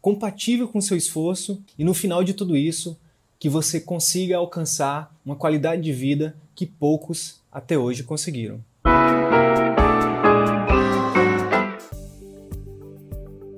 compatível com seu esforço e no final de tudo isso, que você consiga alcançar uma qualidade de vida que poucos até hoje conseguiram.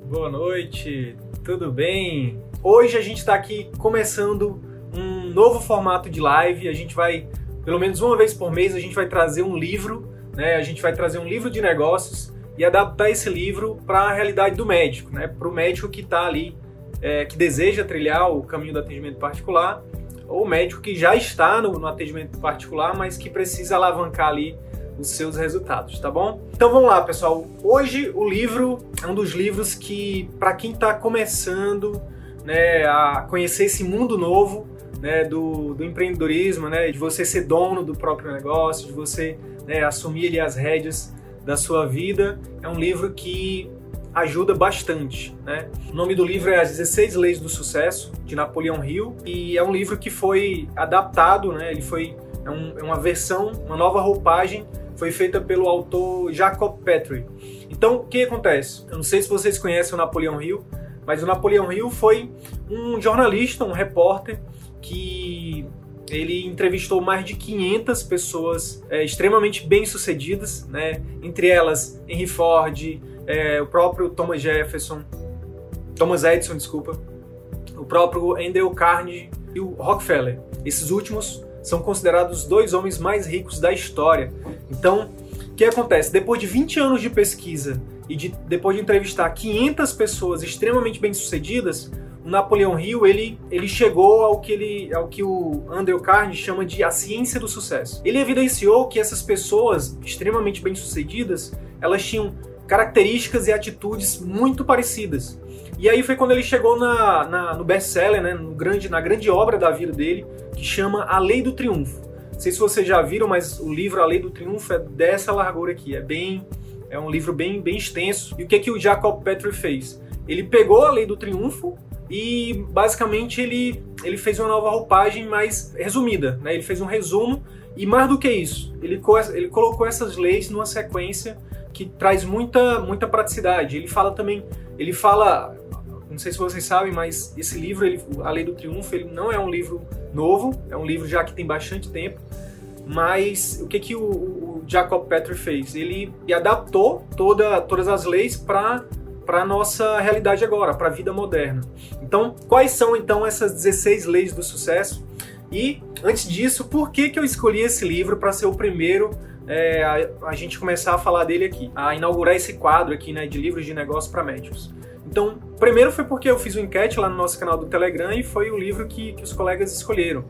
Boa noite, tudo bem? Hoje a gente está aqui começando um novo formato de live. A gente vai, pelo menos uma vez por mês, a gente vai trazer um livro, né? A gente vai trazer um livro de negócios e adaptar esse livro para a realidade do médico, né? Para o médico que está ali, é, que deseja trilhar o caminho do atendimento particular, ou o médico que já está no, no atendimento particular, mas que precisa alavancar ali os seus resultados, tá bom? Então vamos lá, pessoal. Hoje o livro é um dos livros que, para quem está começando né, a conhecer esse mundo novo né, do, do, empreendedorismo, né, de você ser dono do próprio negócio, de você né, assumir ali, as rédeas da sua vida, é um livro que ajuda bastante. Né? O nome do livro é As 16 Leis do Sucesso, de Napoleão Hill, e é um livro que foi adaptado, né? ele foi é, um, é uma versão, uma nova roupagem, foi feita pelo autor Jacob Petrie. Então, o que acontece? Eu não sei se vocês conhecem o Napoleão Hill, mas o Napoleão Hill foi um jornalista, um repórter que ele entrevistou mais de 500 pessoas é, extremamente bem-sucedidas, né? entre elas Henry Ford, é, o próprio Thomas Jefferson, Thomas Edison, desculpa, o próprio Andrew Carnegie e o Rockefeller. Esses últimos são considerados os dois homens mais ricos da história. Então, o que acontece? Depois de 20 anos de pesquisa e de, depois de entrevistar 500 pessoas extremamente bem-sucedidas, o Napoleão Hill ele, ele chegou ao que, ele, ao que o Andrew Carnegie chama de a ciência do sucesso. Ele evidenciou que essas pessoas extremamente bem-sucedidas elas tinham características e atitudes muito parecidas. E aí foi quando ele chegou na, na no best-seller, né, no grande, na grande obra da vida dele, que chama A Lei do Triunfo. Não sei se vocês já viram, mas o livro A Lei do Triunfo é dessa largura aqui. É bem, é um livro bem, bem extenso. E o que que o Jacob Petrie fez? Ele pegou a Lei do Triunfo e basicamente ele, ele fez uma nova roupagem mais resumida, né? Ele fez um resumo e mais do que isso, ele, ele colocou essas leis numa sequência que traz muita, muita praticidade. Ele fala também, ele fala, não sei se vocês sabem, mas esse livro, ele, A Lei do Triunfo, ele não é um livro novo, é um livro já que tem bastante tempo, mas o que, que o, o Jacob Petrie fez? Ele adaptou toda, todas as leis para para nossa realidade agora, para a vida moderna. Então, quais são então essas 16 leis do sucesso? E antes disso, por que, que eu escolhi esse livro para ser o primeiro é, a, a, gente começar a falar dele aqui, a inaugurar esse quadro aqui né, de livros de negócio para médicos? Então, primeiro foi porque eu fiz uma enquete lá no nosso canal do Telegram e foi o livro que, que os colegas escolheram.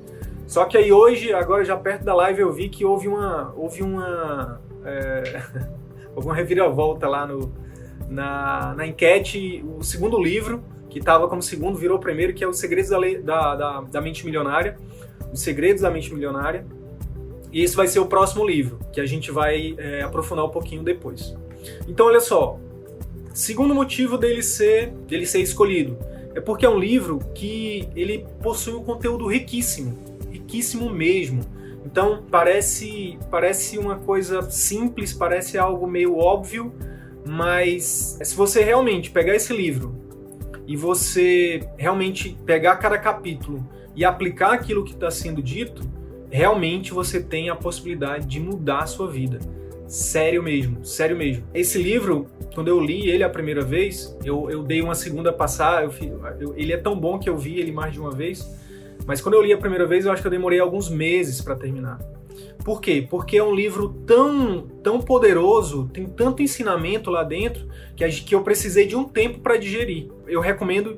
Só que aí hoje, agora já perto da live, eu vi que houve uma. Houve uma. É, alguma reviravolta lá no, na, na enquete. O segundo livro, que estava como segundo, virou primeiro, que é Os Segredos da, da, da, da Mente Milionária. Os Segredos da Mente Milionária. E esse vai ser o próximo livro, que a gente vai é, aprofundar um pouquinho depois. Então, olha só. Segundo motivo dele ser, dele ser escolhido é porque é um livro que ele possui um conteúdo riquíssimo, riquíssimo mesmo. Então parece parece uma coisa simples, parece algo meio óbvio, mas se você realmente pegar esse livro e você realmente pegar cada capítulo e aplicar aquilo que está sendo dito, realmente você tem a possibilidade de mudar a sua vida. Sério mesmo, sério mesmo. Esse livro, quando eu li ele a primeira vez, eu, eu dei uma segunda passada. Ele é tão bom que eu vi ele mais de uma vez. Mas quando eu li a primeira vez, eu acho que eu demorei alguns meses para terminar. Por quê? Porque é um livro tão, tão poderoso, tem tanto ensinamento lá dentro, que, que eu precisei de um tempo para digerir. Eu recomendo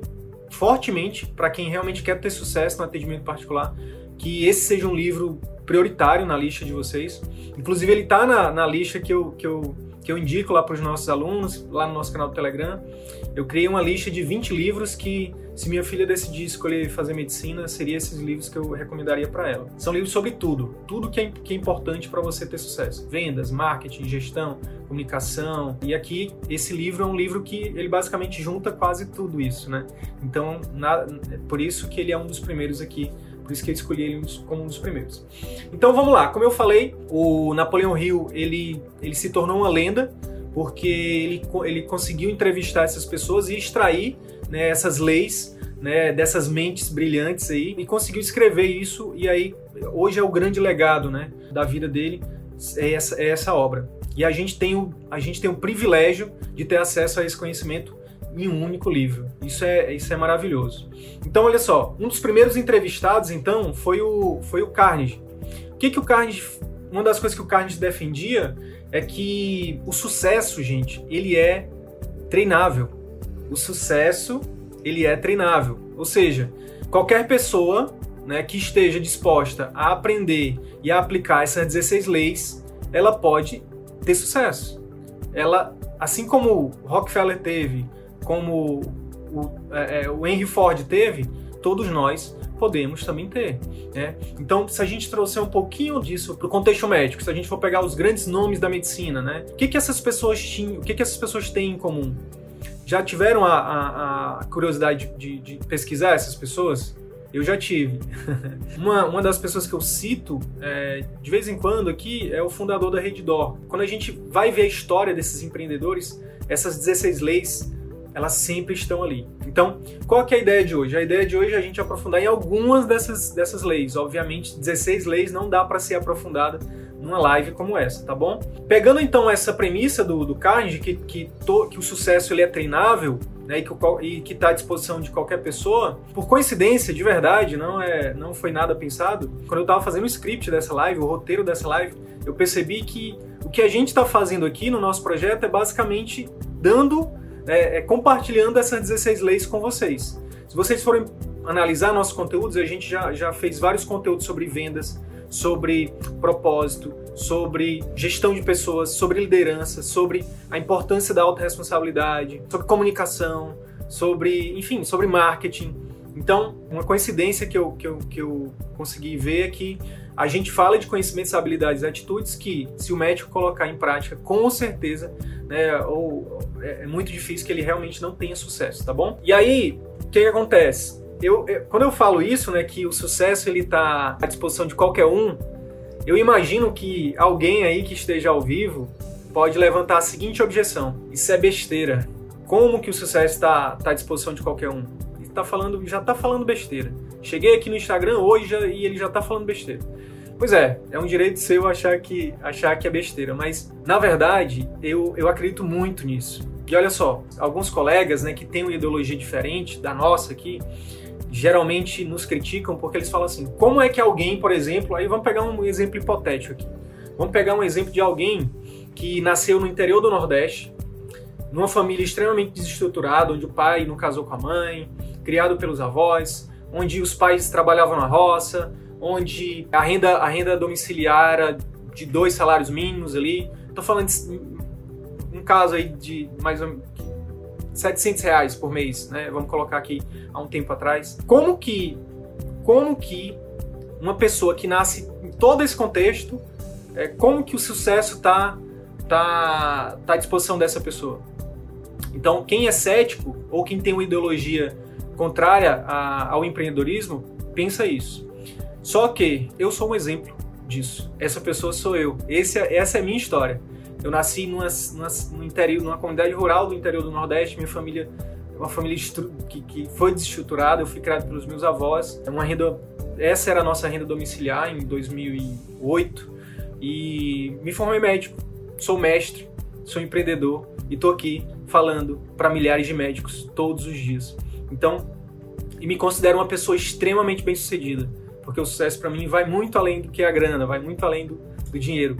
fortemente para quem realmente quer ter sucesso no atendimento particular, que esse seja um livro prioritário na lista de vocês. Inclusive, ele está na, na lista que eu, que, eu, que eu indico lá para os nossos alunos, lá no nosso canal do Telegram. Eu criei uma lista de 20 livros que, se minha filha decidir escolher fazer medicina, seriam esses livros que eu recomendaria para ela. São livros sobre tudo, tudo que é, que é importante para você ter sucesso: vendas, marketing, gestão, comunicação. E aqui, esse livro é um livro que ele basicamente junta quase tudo isso, né? Então, na, por isso que ele é um dos primeiros aqui por isso que eu escolhi ele como um dos primeiros. Então vamos lá, como eu falei, o Napoleão Hill ele, ele se tornou uma lenda porque ele, ele conseguiu entrevistar essas pessoas e extrair né, essas leis né, dessas mentes brilhantes aí e conseguiu escrever isso e aí hoje é o grande legado né, da vida dele é essa, é essa obra. E a gente, tem o, a gente tem o privilégio de ter acesso a esse conhecimento em um único livro. Isso é, isso é maravilhoso. Então, olha só, um dos primeiros entrevistados, então, foi o, foi o Carnegie. O que, que o Carnegie. Uma das coisas que o Carnegie defendia é que o sucesso, gente, ele é treinável. O sucesso, ele é treinável. Ou seja, qualquer pessoa né, que esteja disposta a aprender e a aplicar essas 16 leis, ela pode ter sucesso. Ela, assim como Rockefeller teve, como o, é, é, o Henry Ford teve, todos nós podemos também ter. Né? Então, se a gente trouxer um pouquinho disso para o contexto médico, se a gente for pegar os grandes nomes da medicina, né? o que, que essas pessoas tinham, o que, que essas pessoas têm em comum? Já tiveram a, a, a curiosidade de, de, pesquisar essas pessoas? Eu já tive. uma, uma das pessoas que eu cito é, de vez em quando aqui é o fundador da Reddor. Quando a gente vai ver a história desses empreendedores, essas 16 leis elas sempre estão ali. Então, qual que é a ideia de hoje? A ideia de hoje é a gente aprofundar em algumas dessas, dessas leis. Obviamente, 16 leis não dá para ser aprofundada numa live como essa, tá bom? Pegando então essa premissa do, do Carnegie, que, que, to, que o sucesso ele é treinável, né, e que está à disposição de qualquer pessoa, por coincidência, de verdade, não é, não foi nada pensado. Quando eu estava fazendo o script dessa live, o roteiro dessa live, eu percebi que o que a gente está fazendo aqui no nosso projeto é basicamente dando é, é, compartilhando essas 16 leis com vocês. Se vocês forem analisar nossos conteúdos, a gente já, já fez vários conteúdos sobre vendas, sobre propósito, sobre gestão de pessoas, sobre liderança, sobre a importância da autorresponsabilidade, sobre comunicação, sobre, enfim, sobre marketing. Então, uma coincidência que eu, que eu, que eu consegui ver é que a gente fala de conhecimentos, habilidades e atitudes que, se o médico colocar em prática, com certeza, né, ou é, é muito difícil que ele realmente não tenha sucesso, tá bom? E aí, o que, que acontece? Eu, eu, quando eu falo isso, né, que o sucesso ele está à disposição de qualquer um, eu imagino que alguém aí que esteja ao vivo pode levantar a seguinte objeção: isso é besteira. Como que o sucesso está tá à disposição de qualquer um? Tá falando, já está falando besteira. Cheguei aqui no Instagram hoje já, e ele já está falando besteira. Pois é, é um direito seu achar que, achar que é besteira, mas na verdade eu, eu acredito muito nisso. E olha só, alguns colegas né, que têm uma ideologia diferente da nossa aqui, geralmente nos criticam porque eles falam assim: como é que alguém, por exemplo, aí vamos pegar um exemplo hipotético aqui. Vamos pegar um exemplo de alguém que nasceu no interior do Nordeste, numa família extremamente desestruturada, onde o pai não casou com a mãe, criado pelos avós, onde os pais trabalhavam na roça, onde a renda, a renda domiciliar era de dois salários mínimos ali. Estou falando de um caso aí de mais ou menos 700 reais por mês, né? Vamos colocar aqui há um tempo atrás. Como que, como que uma pessoa que nasce em todo esse contexto, é, como que o sucesso está tá, tá à disposição dessa pessoa? Então, quem é cético ou quem tem uma ideologia contrária a, ao empreendedorismo, pensa isso. Só que eu sou um exemplo disso. Essa pessoa sou eu. Esse, é, essa é a minha história. Eu nasci numa, numa, no interior, numa comunidade rural do interior do Nordeste. Minha família é uma família que, que foi desestruturada. Eu fui criado pelos meus avós. É uma renda, essa era a nossa renda domiciliar em 2008. E me formei médico. Sou mestre, sou empreendedor e estou aqui falando para milhares de médicos todos os dias. Então, e me considero uma pessoa extremamente bem-sucedida porque o sucesso para mim vai muito além do que a grana, vai muito além do, do dinheiro.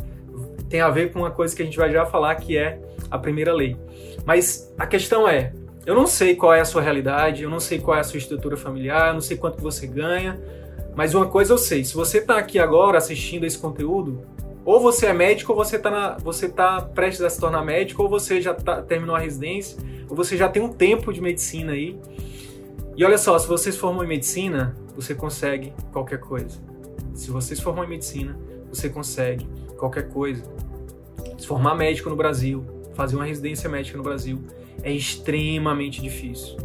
Tem a ver com uma coisa que a gente vai já falar que é a primeira lei. Mas a questão é, eu não sei qual é a sua realidade, eu não sei qual é a sua estrutura familiar, eu não sei quanto você ganha, mas uma coisa eu sei, se você está aqui agora assistindo esse conteúdo, Ou você é médico, ou você está você tá prestes a se tornar médico, ou você já tá, terminou a residência, ou você já tem um tempo de medicina aí. E olha só, se vocês formam em medicina, você consegue qualquer coisa. Se vocês formam em medicina, você consegue qualquer coisa. Se formar médico no Brasil, fazer uma residência médica no Brasil, é extremamente difícil.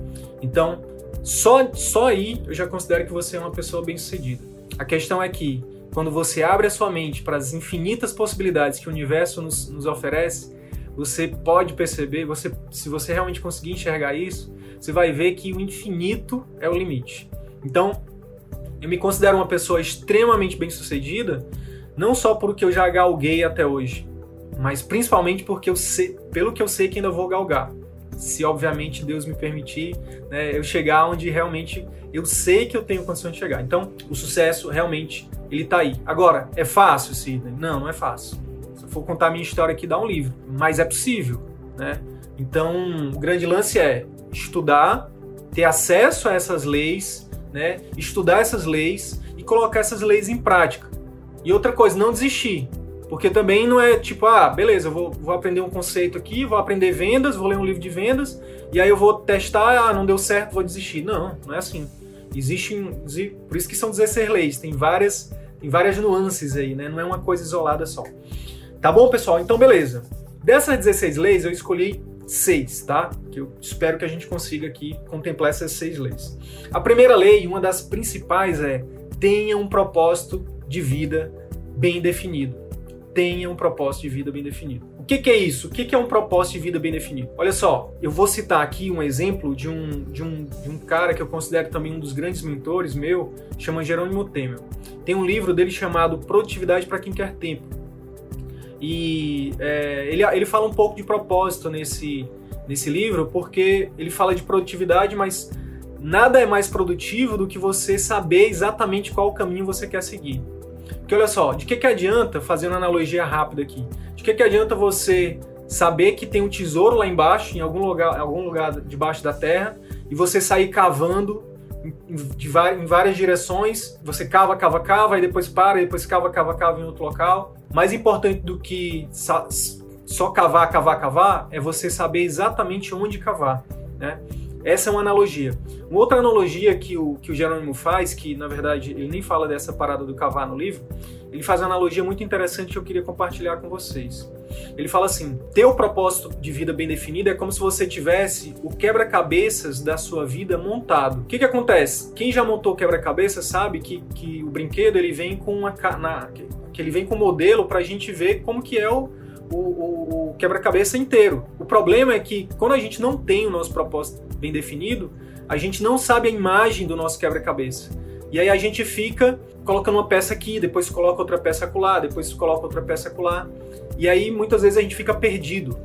Então, só, só aí eu já considero que você é uma pessoa bem-sucedida. A questão é que, quando você abre a sua mente para as infinitas possibilidades que o universo nos, nos oferece, você pode perceber, você, se você realmente conseguir enxergar isso, você vai ver que o infinito é o limite. Então, eu me considero uma pessoa extremamente bem-sucedida, não só porque eu já galguei até hoje, mas principalmente porque eu sei, pelo que eu sei que ainda vou galgar se obviamente Deus me permitir, né, eu chegar onde realmente eu sei que eu tenho condição de chegar. Então, o sucesso realmente ele tá aí. Agora, é fácil, Sidney? Não, não é fácil. For contar a minha história aqui, dá um livro, mas é possível, né? Então, o grande lance é estudar, ter acesso a essas leis, né? Estudar essas leis e colocar essas leis em prática. E outra coisa, não desistir. Porque também não é tipo, ah, beleza, eu vou, vou aprender um conceito aqui, vou aprender vendas, vou ler um livro de vendas, e aí eu vou testar, ah, não deu certo, vou desistir. Não, não é assim. Existem, por isso que são 16 leis, tem várias, tem várias nuances aí, né? Não é uma coisa isolada só. Tá bom, pessoal? Então, beleza. Dessas 16 leis, eu escolhi seis, tá? Que eu espero que a gente consiga aqui contemplar essas seis leis. A primeira lei, uma das principais, é tenha um propósito de vida bem definido tenha um propósito de vida bem definido. O que, que é isso? O que, que é um propósito de vida bem definido? Olha só, eu vou citar aqui um exemplo de um, de um, de um cara que eu considero também um dos grandes mentores meu, chama Jerônimo Temer. Tem um livro dele chamado Produtividade para Quem Quer Tempo. E é, ele, ele fala um pouco de propósito nesse, nesse livro, porque ele fala de produtividade, mas nada é mais produtivo do que você saber exatamente qual caminho você quer seguir. Porque olha só, de que, que adianta, fazendo uma analogia rápida aqui, de que, que adianta você saber que tem um tesouro lá embaixo, em algum lugar, algum lugar debaixo da terra, e você sair cavando em, várias direções, você cava, cava, cava, e depois para, e depois cava, cava, cava em outro local. Mais importante do que só cavar, cavar, cavar, é você saber exatamente onde cavar, né? Essa é uma analogia. Uma outra analogia que o, que o Jerônimo faz, que na verdade ele nem fala dessa parada do cavar no livro, ele faz uma analogia muito interessante que eu queria compartilhar com vocês. Ele fala assim: ter o propósito de vida bem definido é como se você tivesse o quebra-cabeças da sua vida montado. O que, que acontece? Quem já montou quebra-cabeça sabe que, que o brinquedo ele vem com uma na, que ele vem com um modelo para a gente ver como que é o, o, o, o quebra-cabeça inteiro. O problema é que quando a gente não tem o nosso propósito bem definido, a gente não sabe a imagem do nosso quebra-cabeça. E aí a gente fica colocando uma peça aqui, depois coloca outra peça acolá, depois coloca outra peça acolá. E aí muitas vezes a gente fica perdido.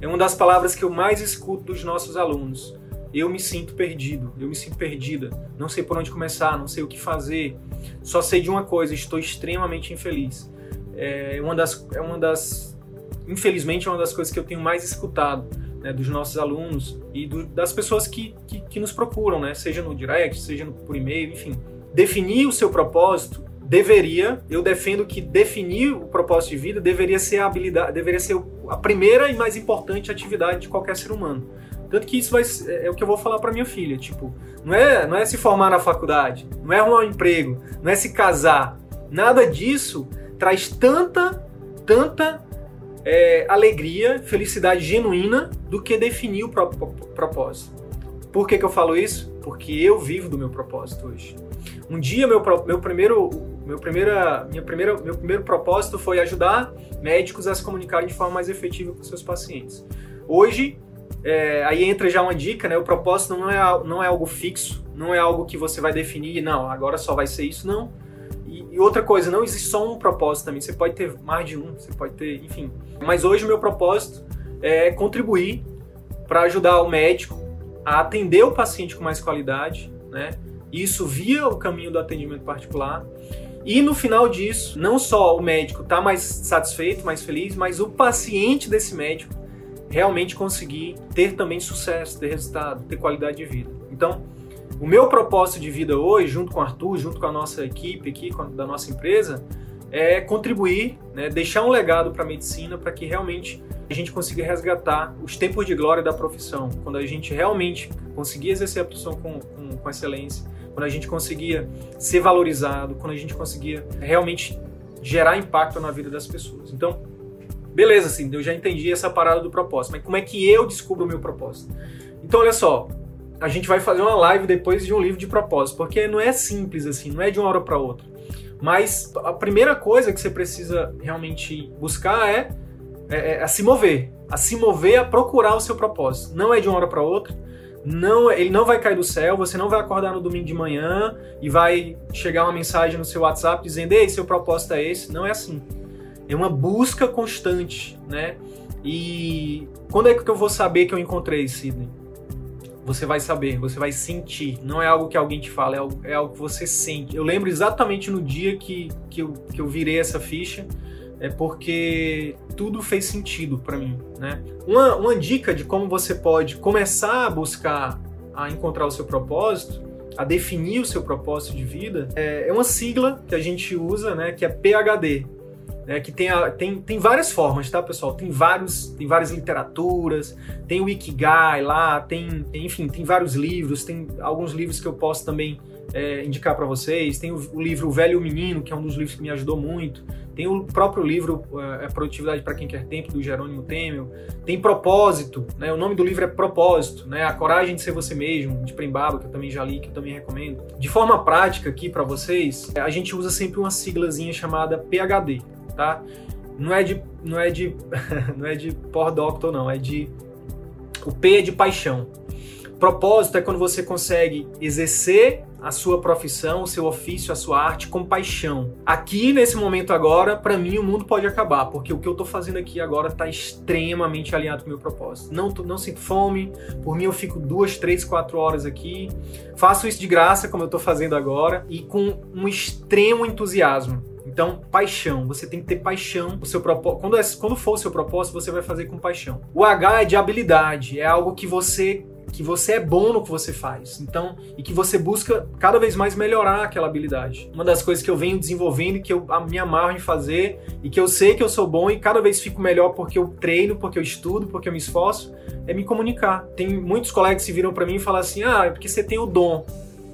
É uma das palavras que eu mais escuto dos nossos alunos. Eu me sinto perdido, eu me sinto perdida, não sei por onde começar, não sei o que fazer. Só sei de uma coisa, estou extremamente infeliz. É uma das, é uma das infelizmente, é uma das coisas que eu tenho mais escutado né, dos nossos alunos e do, das pessoas que, que, que, nos procuram, né, seja no direct, seja no, por e-mail, enfim. Definir o seu propósito deveria, eu defendo que definir o propósito de vida deveria ser a habilidade, deveria ser a primeira e mais importante atividade de qualquer ser humano. Tanto que isso vai, é, é o que eu vou falar para minha filha, tipo, não é, não é se formar na faculdade, não é arrumar um emprego, não é se casar. Nada disso traz tanta, tanta é, alegria, felicidade genuína do que definir o próprio propósito. Por que, que eu falo isso? Porque eu vivo do meu propósito hoje. Um dia meu, meu primeiro meu primeira minha primeira meu primeiro propósito foi ajudar médicos a se comunicarem de forma mais efetiva com seus pacientes. Hoje é, aí entra já uma dica, né? O propósito não é não é algo fixo, não é algo que você vai definir, não, agora só vai ser isso, não. E, outra coisa, não existe só um propósito também. Você pode ter mais de um, você pode ter, enfim. Mas hoje o meu propósito é contribuir para ajudar o médico a atender o paciente com mais qualidade, né? Isso via o caminho do atendimento particular. E no final disso, não só o médico está mais satisfeito, mais feliz, mas o paciente desse médico realmente conseguir ter também sucesso, ter resultado, ter qualidade de vida. Então, o meu propósito de vida hoje, junto com o Arthur, junto com a nossa equipe aqui, da nossa empresa, é contribuir, né, deixar um legado para a medicina para que realmente a gente consiga resgatar os tempos de glória da profissão. Quando a gente realmente conseguia exercer a profissão com, com, com excelência, quando a gente conseguia ser valorizado, quando a gente conseguia realmente gerar impacto na vida das pessoas. Então, beleza, assim, eu já entendi essa parada do propósito, mas como é que eu descubro o meu propósito? Então, olha só, a gente vai fazer uma live depois de um livro de propósito, porque não é simples assim, não é de uma hora para outra. Mas a primeira coisa que você precisa realmente buscar é, é, é, a se mover, a se mover a procurar o seu propósito. Não é de uma hora para outra. Não, ele não vai cair do céu, você não vai acordar no domingo de manhã e vai chegar uma mensagem no seu WhatsApp dizendo: "Ei, seu propósito é esse". Não é assim. É uma busca constante, né? E quando é que eu vou saber que eu encontrei, Sidney? Você vai saber, você vai sentir. Não é algo que alguém te fala, é algo, é algo que você sente. Eu lembro exatamente no dia que, que, eu, que eu virei essa ficha, é porque tudo fez sentido para mim, né? Uma, uma dica de como você pode começar a buscar a encontrar o seu propósito, a definir o seu propósito de vida, é, é uma sigla que a gente usa, né? Que é PHD, né, que tem, a, tem, tem várias formas, tá, pessoal? Tem vários, tem várias literaturas, tem o Ikigai lá, tem, enfim, tem vários livros, tem alguns livros que eu posso também é, indicar para vocês. Tem o, o, livro O Velho e Menino, que é um dos livros que me ajudou muito. Tem o próprio livro é, Produtividade para Quem Quer Tempo, do Jerônimo Temel. Tem Propósito, né? O nome do livro é Propósito, né? A Coragem de Ser Você Mesmo, de Prembaba, que eu também já li, que eu também recomendo. De forma prática aqui para vocês, a gente usa sempre uma siglazinha chamada PHD, tá? Não é de não é de não é de por doctor não, é de o P é de paixão. Propósito é quando você consegue exercer a sua profissão, o seu ofício, a sua arte com paixão. Aqui nesse momento agora, para mim o mundo pode acabar, porque o que eu tô fazendo aqui agora tá extremamente alinhado com o meu propósito. Não, não sinto fome, por mim eu fico duas, três, quatro horas aqui, faço isso de graça como eu tô fazendo agora e com um extremo entusiasmo. Então, paixão. Você tem que ter paixão. O seu propósito, quando, é, quando for o seu propósito, você vai fazer com paixão. O H é de habilidade. É algo que você que você é bom no que você faz. Então, e que você busca cada vez mais melhorar aquela habilidade. Uma das coisas que eu venho desenvolvendo que eu me amarro em fazer e que eu sei que eu sou bom e cada vez fico melhor porque eu treino, porque eu estudo, porque eu me esforço, é me comunicar. Tem muitos colegas que viram para mim e falam assim: "Ah, é porque você tem o dom".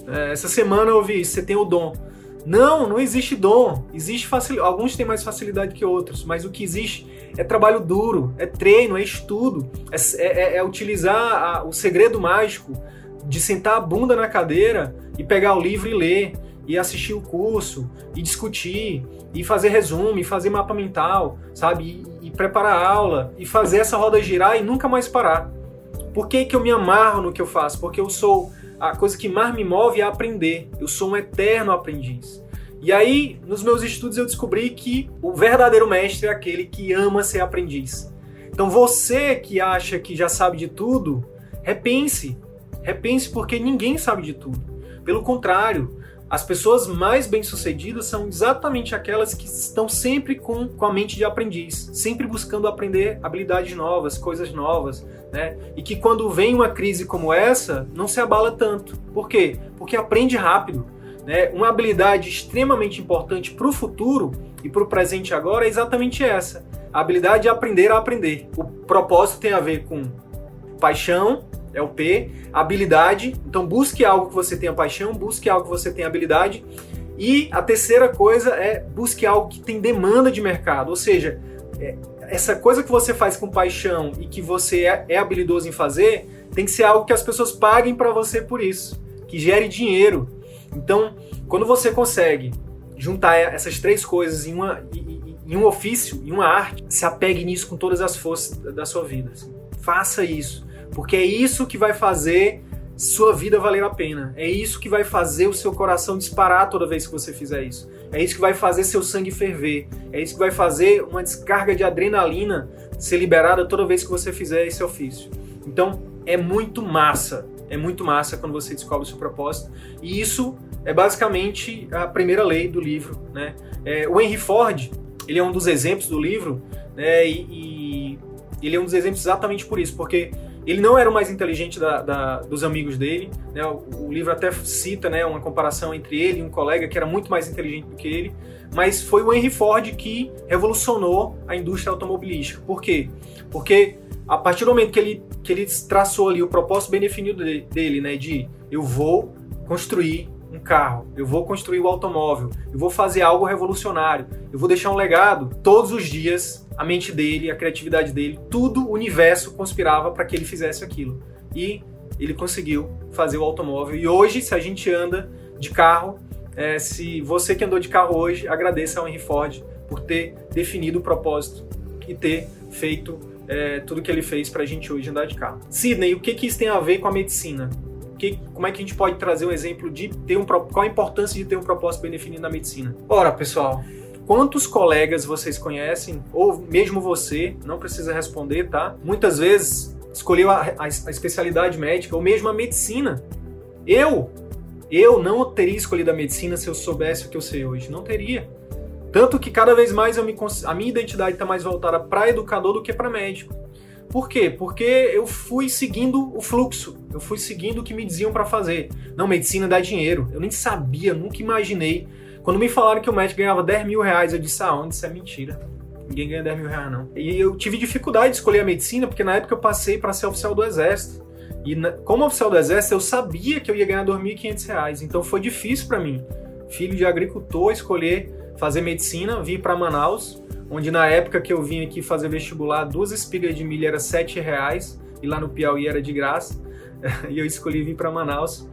É, essa semana eu ouvi isso, você tem o dom. Não, não existe dom. Existe facil... Alguns têm mais facilidade que outros, mas o que existe é trabalho duro, é treino, é estudo, é, é, é utilizar a, o segredo mágico de sentar a bunda na cadeira e pegar o livro e ler, e assistir o curso, e discutir, e fazer resumo, e fazer mapa mental, sabe? E, e preparar a aula, e fazer essa roda girar e nunca mais parar. Por que, que eu me amarro no que eu faço? Porque eu sou a coisa que mais me move é aprender. Eu sou um eterno aprendiz. E aí, nos meus estudos, eu descobri que o verdadeiro mestre é aquele que ama ser aprendiz. Então, você que acha que já sabe de tudo, repense. Repense porque ninguém sabe de tudo. Pelo contrário, as pessoas mais bem-sucedidas são exatamente aquelas que estão sempre com, com a mente de aprendiz, sempre buscando aprender habilidades novas, coisas novas, né? E que quando vem uma crise como essa, não se abala tanto. Por quê? Porque aprende rápido. Né? Uma habilidade extremamente importante para o futuro e para o presente agora é exatamente essa: a habilidade de aprender a aprender. O propósito tem a ver com paixão, é o P, habilidade. Então busque algo que você tenha paixão, busque algo que você tenha habilidade. E a terceira coisa é busque algo que tem demanda de mercado, ou seja, é, essa coisa que você faz com paixão e que você é, é habilidoso em fazer, tem que ser algo que as pessoas paguem para você por isso, que gere dinheiro. Então, quando você consegue juntar essas três coisas em, uma, em um ofício, em uma arte, se apegue nisso com todas as forças da sua vida. Assim. Faça isso. Porque é isso que vai fazer sua vida valer a pena. É isso que vai fazer o seu coração disparar toda vez que você fizer isso. É isso que vai fazer seu sangue ferver. É isso que vai fazer uma descarga de adrenalina ser liberada toda vez que você fizer esse ofício. Então, é muito massa. É muito massa quando você descobre o seu propósito. E isso é basicamente a primeira lei do livro. Né? É, o Henry Ford, ele é um dos exemplos do livro, né? e, e ele é um dos exemplos exatamente por isso, porque Ele não era o mais inteligente da, da, dos amigos dele. Né? O, o, livro até cita né, uma comparação entre ele e um colega que era muito mais inteligente do que ele. Mas foi o Henry Ford que revolucionou a indústria automobilística. Por quê? Porque a partir do momento que ele, que ele traçou ali o propósito bem definido dele, né, de eu vou construir um carro, eu vou construir o um automóvel, eu vou fazer algo revolucionário, eu vou deixar um legado. Todos os dias, a mente dele, a criatividade dele, tudo o universo conspirava para que ele fizesse aquilo. E ele conseguiu fazer o automóvel. E hoje, se a gente anda de carro, é, se você que andou de carro hoje, agradeça ao Henry Ford por ter definido o propósito e ter feito é, tudo que ele fez para a gente hoje andar de carro. Sidney, o que, que isso tem a ver com a medicina? Que, como é que a gente pode trazer um exemplo de ter um qual a importância de ter um propósito bem definido na medicina? Ora, pessoal, quantos colegas vocês conhecem, ou mesmo você, não precisa responder, tá? Muitas vezes escolheu a, a, a especialidade médica ou mesmo a medicina. Eu, eu não teria escolhido a medicina se eu soubesse o que eu sei hoje. Não teria. Tanto que cada vez mais me, a minha identidade está mais voltada para educador do que para médico. Por quê? Porque eu fui seguindo o fluxo, eu fui seguindo o que me diziam para fazer. Não, medicina dá dinheiro. Eu nem sabia, nunca imaginei. Quando me falaram que o médico ganhava 10 mil reais, eu disse, aonde? Isso é mentira. Ninguém ganha 10 mil reais, não. E eu tive dificuldade de escolher a medicina, porque na época eu passei para ser oficial do Exército. E como oficial do Exército, eu sabia que eu ia ganhar 2.500 reais. Então foi difícil para mim, filho de agricultor, escolher fazer medicina, vir para Manaus onde na época que eu vim aqui fazer vestibular, duas espigas de milho era sete reais e lá no Piauí era de graça. e eu escolhi vir para Manaus.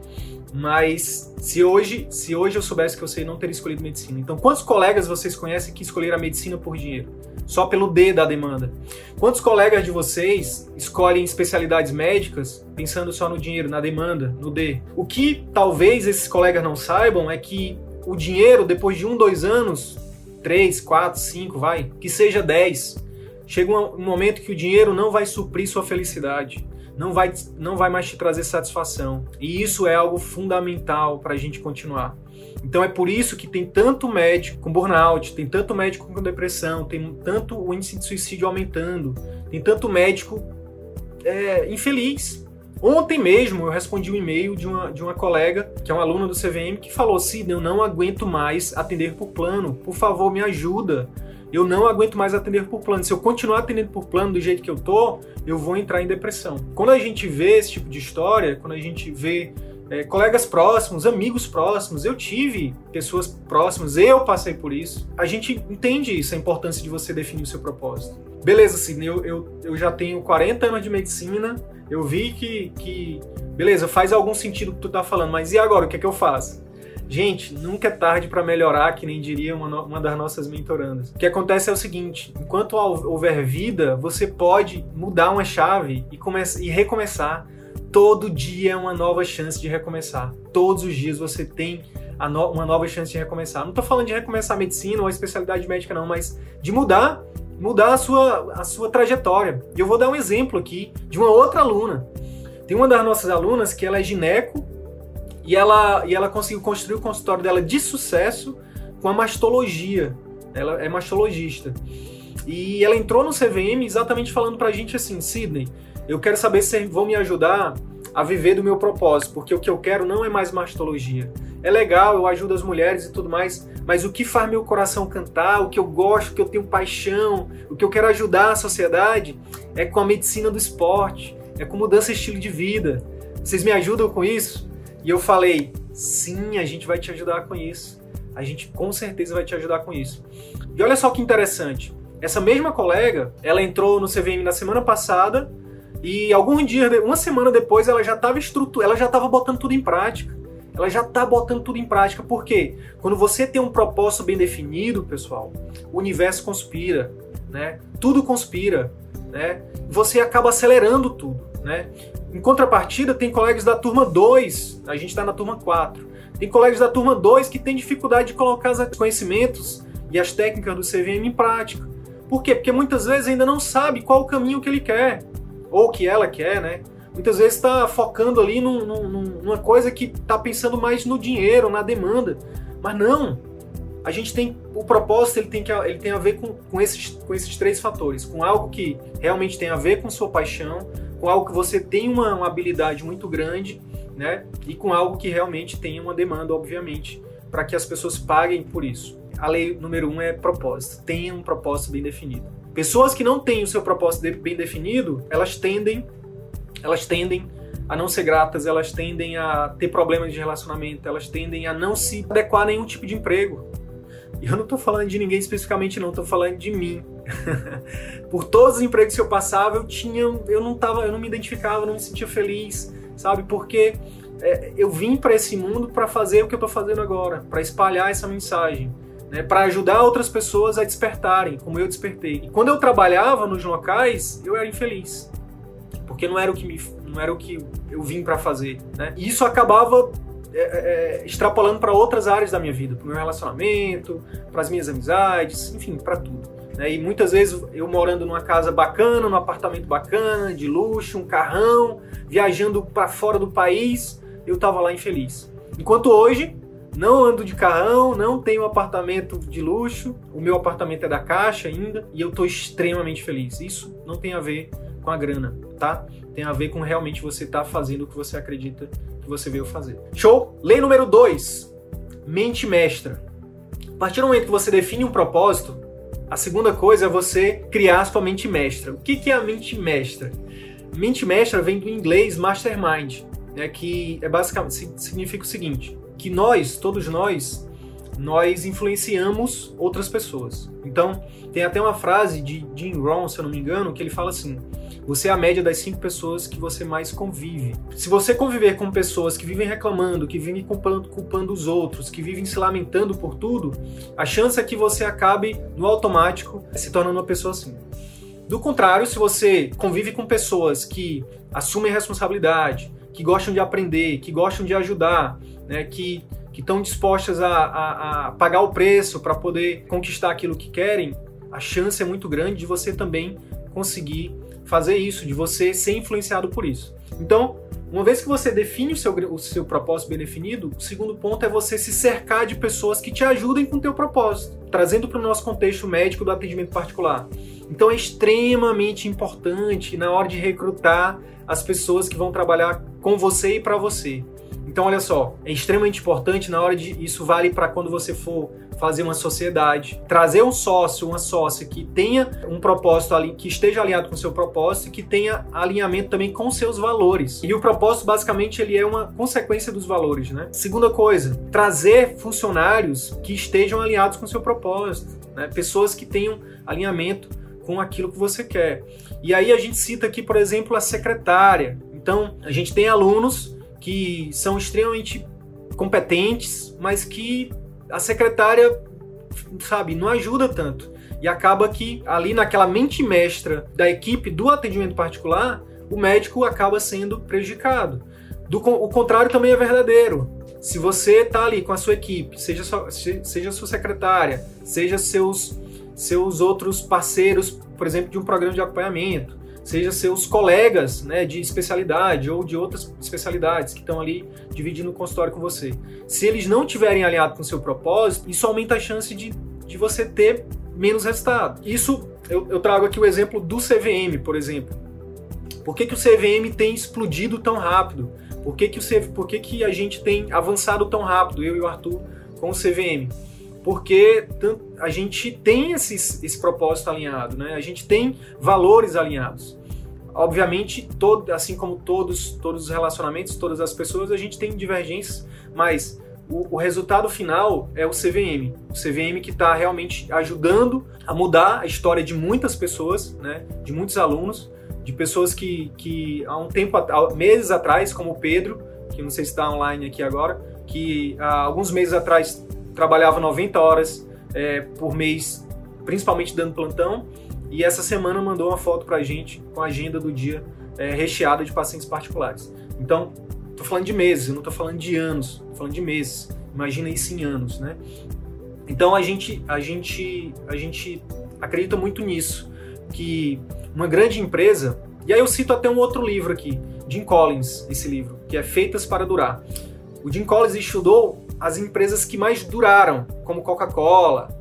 Mas se hoje, se hoje eu soubesse que eu sei, não teria escolhido medicina. Então, quantos colegas vocês conhecem que escolheram a medicina por dinheiro? Só pelo D da demanda. Quantos colegas de vocês escolhem especialidades médicas pensando só no dinheiro, na demanda, no D? O que talvez esses colegas não saibam é que o dinheiro, depois de um, dois anos, 3, 4, 5, vai, que seja 10. Chega um momento que o dinheiro não vai suprir sua felicidade, não vai, não vai mais te trazer satisfação. E isso é algo fundamental para a gente continuar. Então é por isso que tem tanto médico com burnout, tem tanto médico com depressão, tem tanto o índice de suicídio aumentando, tem tanto médico é, infeliz, Ontem mesmo eu respondi um e-mail de uma, de uma colega, que é uma aluna do CVM, que falou: Sidney, eu não aguento mais atender por plano, por favor, me ajuda. Eu não aguento mais atender por plano. Se eu continuar atendendo por plano do jeito que eu tô, eu vou entrar em depressão. Quando a gente vê esse tipo de história, quando a gente vê é, colegas próximos, amigos próximos, eu tive pessoas próximas, eu passei por isso. A gente entende isso, a importância de você definir o seu propósito. Beleza, Sidney, eu, eu, eu já tenho 40 anos de medicina, eu vi que, que, beleza, faz algum sentido o que tu tá falando, mas e agora, o que é que eu faço? Gente, nunca é tarde para melhorar, que nem diria uma, uma das nossas mentorandas. O que acontece é o seguinte: enquanto houver vida, você pode mudar uma chave e, começar, e recomeçar. Todo dia é uma nova chance de recomeçar. Todos os dias você tem no, uma nova chance de recomeçar. Não estou falando de recomeçar a medicina ou a especialidade médica, não, mas de mudar mudar a sua, a sua trajetória. E eu vou dar um exemplo aqui de uma outra aluna. Tem uma das nossas alunas que ela é gineco e ela, e ela conseguiu construir o consultório dela de sucesso com a mastologia. Ela é mastologista. E ela entrou no CVM exatamente falando pra gente assim, Sidney, eu quero saber se vocês vão me ajudar a viver do meu propósito, porque o que eu quero não é mais mastologia. É legal, eu ajudo as mulheres e tudo mais, mas o que faz meu coração cantar, o que eu gosto, o que eu tenho paixão, o que eu quero ajudar a sociedade é com a medicina do esporte, é com mudança de estilo de vida. Vocês me ajudam com isso? E eu falei: sim, a gente vai te ajudar com isso. A gente com certeza vai te ajudar com isso. E olha só que interessante. Essa mesma colega, ela entrou no CVM na semana passada e algum dia, uma semana depois, ela já estava estruturada, ela já estava botando tudo em prática. Ela já está botando tudo em prática. Por quê? Quando você tem um propósito bem definido, pessoal, o universo conspira, né? Tudo conspira, né? Você acaba acelerando tudo, né? Em contrapartida, tem colegas da turma 2, a gente está na turma 4. Tem colegas da turma 2 que têm dificuldade de colocar os conhecimentos e as técnicas do CVM em prática. Por quê? Porque muitas vezes ainda não sabe qual o caminho que ele quer ou que ela quer, né? Muitas vezes está focando ali num, num, numa coisa que está pensando mais no dinheiro, na demanda. Mas não. A gente tem o propósito, ele tem, que, ele tem a ver com, com, esses, com esses três fatores, com algo que realmente tem a ver com sua paixão, com algo que você tem uma, uma habilidade muito grande, né? E com algo que realmente tem uma demanda, obviamente, para que as pessoas paguem por isso. A lei número um é propósito. Tenha um propósito bem definido. Pessoas que não têm o seu propósito bem definido, elas tendem, elas tendem a não ser gratas, elas tendem a ter problemas de relacionamento, elas tendem a não se adequar a nenhum tipo de emprego. E eu não estou falando de ninguém especificamente, não, estou falando de mim. Por todos os empregos que eu passava, eu tinha, eu não tava, eu não me identificava, não me sentia feliz, sabe? Porque é, eu vim para esse mundo para fazer o que eu estou fazendo agora, para espalhar essa mensagem, né? para ajudar outras pessoas a despertarem, como eu despertei. E quando eu trabalhava nos locais, eu era infeliz, porque não era o que me, não era o que eu vim para fazer, né? E isso acabava é, é, é extrapolando para outras áreas da minha vida, para o meu relacionamento, para as minhas amizades, enfim, para tudo. Né? E muitas vezes eu morando numa casa bacana, num apartamento bacana, de luxo, um carrão, viajando para fora do país, eu estava lá infeliz. Enquanto hoje, não ando de carrão, não tenho apartamento de luxo, o meu apartamento é da Caixa ainda, e eu estou extremamente feliz. Isso não tem a ver com a grana, tá? Tem a ver com realmente você estar tá fazendo o que você acredita que você veio fazer. Show? Lei número 2. Mente mestra. A partir do momento que você define um propósito, a segunda coisa é você criar a sua mente mestra. O que é a mente mestra? Mente mestra vem do inglês mastermind, né, que é basicamente significa o seguinte: que nós, todos nós, nós influenciamos outras pessoas. Então, tem até uma frase de Jim Rohn, se eu não me engano, que ele fala assim: você é a média das cinco pessoas que você mais convive. Se você conviver com pessoas que vivem reclamando, que vivem culpando, culpando os outros, que vivem se lamentando por tudo, a chance é que você acabe no automático se tornando uma pessoa assim. Do contrário, se você convive com pessoas que assumem responsabilidade, que gostam de aprender, que gostam de ajudar, né, que que estão dispostas a, a, a, pagar o preço para poder conquistar aquilo que querem, a chance é muito grande de você também conseguir fazer isso, de você ser influenciado por isso. Então, uma vez que você define o seu, o seu propósito bem definido, o segundo ponto é você se cercar de pessoas que te ajudem com o teu propósito, trazendo para o nosso contexto médico do atendimento particular. Então é extremamente importante na hora de recrutar as pessoas que vão trabalhar com você e para você. Então, olha só, é extremamente importante na hora de. Isso vale para quando você for fazer uma sociedade, trazer um sócio, uma sócia que tenha um propósito ali, que esteja alinhado com o seu propósito e que tenha alinhamento também com seus valores. E o propósito, basicamente, ele é uma consequência dos valores, né? Segunda coisa, trazer funcionários que estejam alinhados com o seu propósito, né? Pessoas que tenham alinhamento com aquilo que você quer. E aí a gente cita aqui, por exemplo, a secretária. Então, a gente tem alunos que são extremamente competentes, mas que a secretária, sabe, não ajuda tanto. E acaba que ali naquela mente mestra da equipe do atendimento particular, o médico acaba sendo prejudicado. Do, o contrário também é verdadeiro. Se você está ali com a sua equipe, seja, sua, seja sua secretária, seja seus, seus outros parceiros, por exemplo, de um programa de acompanhamento, seja seus colegas né, de especialidade ou de outras especialidades que estão ali dividindo o consultório com você. Se eles não tiverem alinhado com o seu propósito, isso aumenta a chance de, de você ter menos resultado. Isso eu, eu trago aqui o exemplo do CVM, por exemplo. Por que, que o CVM tem explodido tão rápido? Por que, que, o por que, que a gente tem avançado tão rápido, eu e o Arthur, com o CVM? Porque a gente tem esse, esse propósito alinhado, né? A gente tem valores alinhados. Obviamente, todo, assim como todos, todos os relacionamentos, todas as pessoas, a gente tem divergências, mas o, o resultado final é o CVM. O CVM que está realmente ajudando a mudar a história de muitas pessoas, né? De muitos alunos, de pessoas que, que há um tempo, há meses atrás, como o Pedro, que não sei se está online aqui agora, que há alguns meses atrás trabalhava 90 horas é, por mês, principalmente dando plantão, e essa semana mandou uma foto pra gente com a agenda do dia é, recheada de pacientes particulares. Então, tô falando de meses, não tô falando de anos, tô falando de meses. Imagina isso em anos, né? Então a gente, a gente, a gente acredita muito nisso, que uma grande empresa, e aí eu cito até um outro livro aqui, Jim Collins, esse livro, que é Feitas para Durar. O Jim Collins estudou as empresas que mais duraram, como Coca-Cola,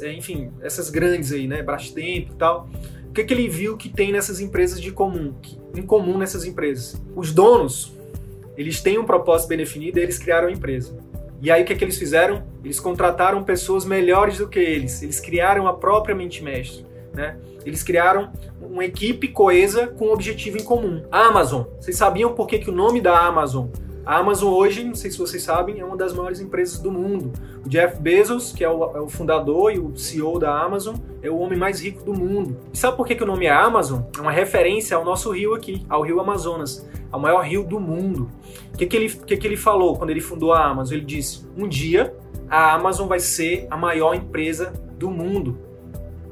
é, enfim, essas grandes aí, né, Brastemp e tal. o que, que ele viu que tem nessas empresas de comum, que, em comum nessas empresas? Os donos, eles têm um propósito bem definido e eles criaram a empresa. E aí o que, que eles fizeram? Eles contrataram pessoas melhores do que eles. Eles criaram a própria mente mestre. Né? Eles criaram uma equipe coesa com um objetivo em comum. A Amazon. Vocês sabiam por que, que o nome da Amazon a Amazon hoje, não sei se vocês sabem, é uma das maiores empresas do mundo. O Jeff Bezos, que é o, é o, fundador e o CEO da Amazon, é o homem mais rico do mundo. E sabe por que, que o nome é Amazon? É uma referência ao nosso rio aqui, ao rio Amazonas, ao maior rio do mundo. O que, que, ele, que, que ele falou quando ele fundou a Amazon? Ele disse: um dia a Amazon vai ser a maior empresa do mundo.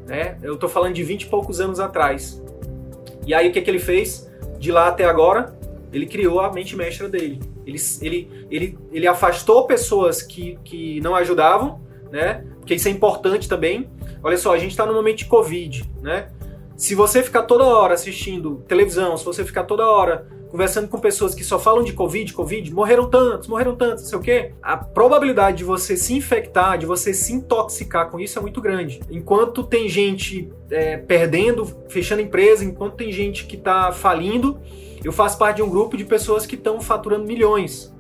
Né? Eu estou falando de 20 e poucos anos atrás. E aí o que, que ele fez? De lá até agora, ele criou a mente mestra dele. Ele, ele, ele, ele afastou pessoas que, que não ajudavam, né? Porque isso é importante também. Olha só, a gente está no momento de Covid, né? Se você ficar toda hora assistindo televisão, se você ficar toda hora conversando com pessoas que só falam de Covid, Covid, morreram tantos, morreram tantos, não sei o quê, a probabilidade de você se infectar, de você se intoxicar com isso é muito grande. Enquanto tem gente é, perdendo, fechando empresa, enquanto tem gente que está falindo, eu faço parte de um grupo de pessoas que estão faturando milhões.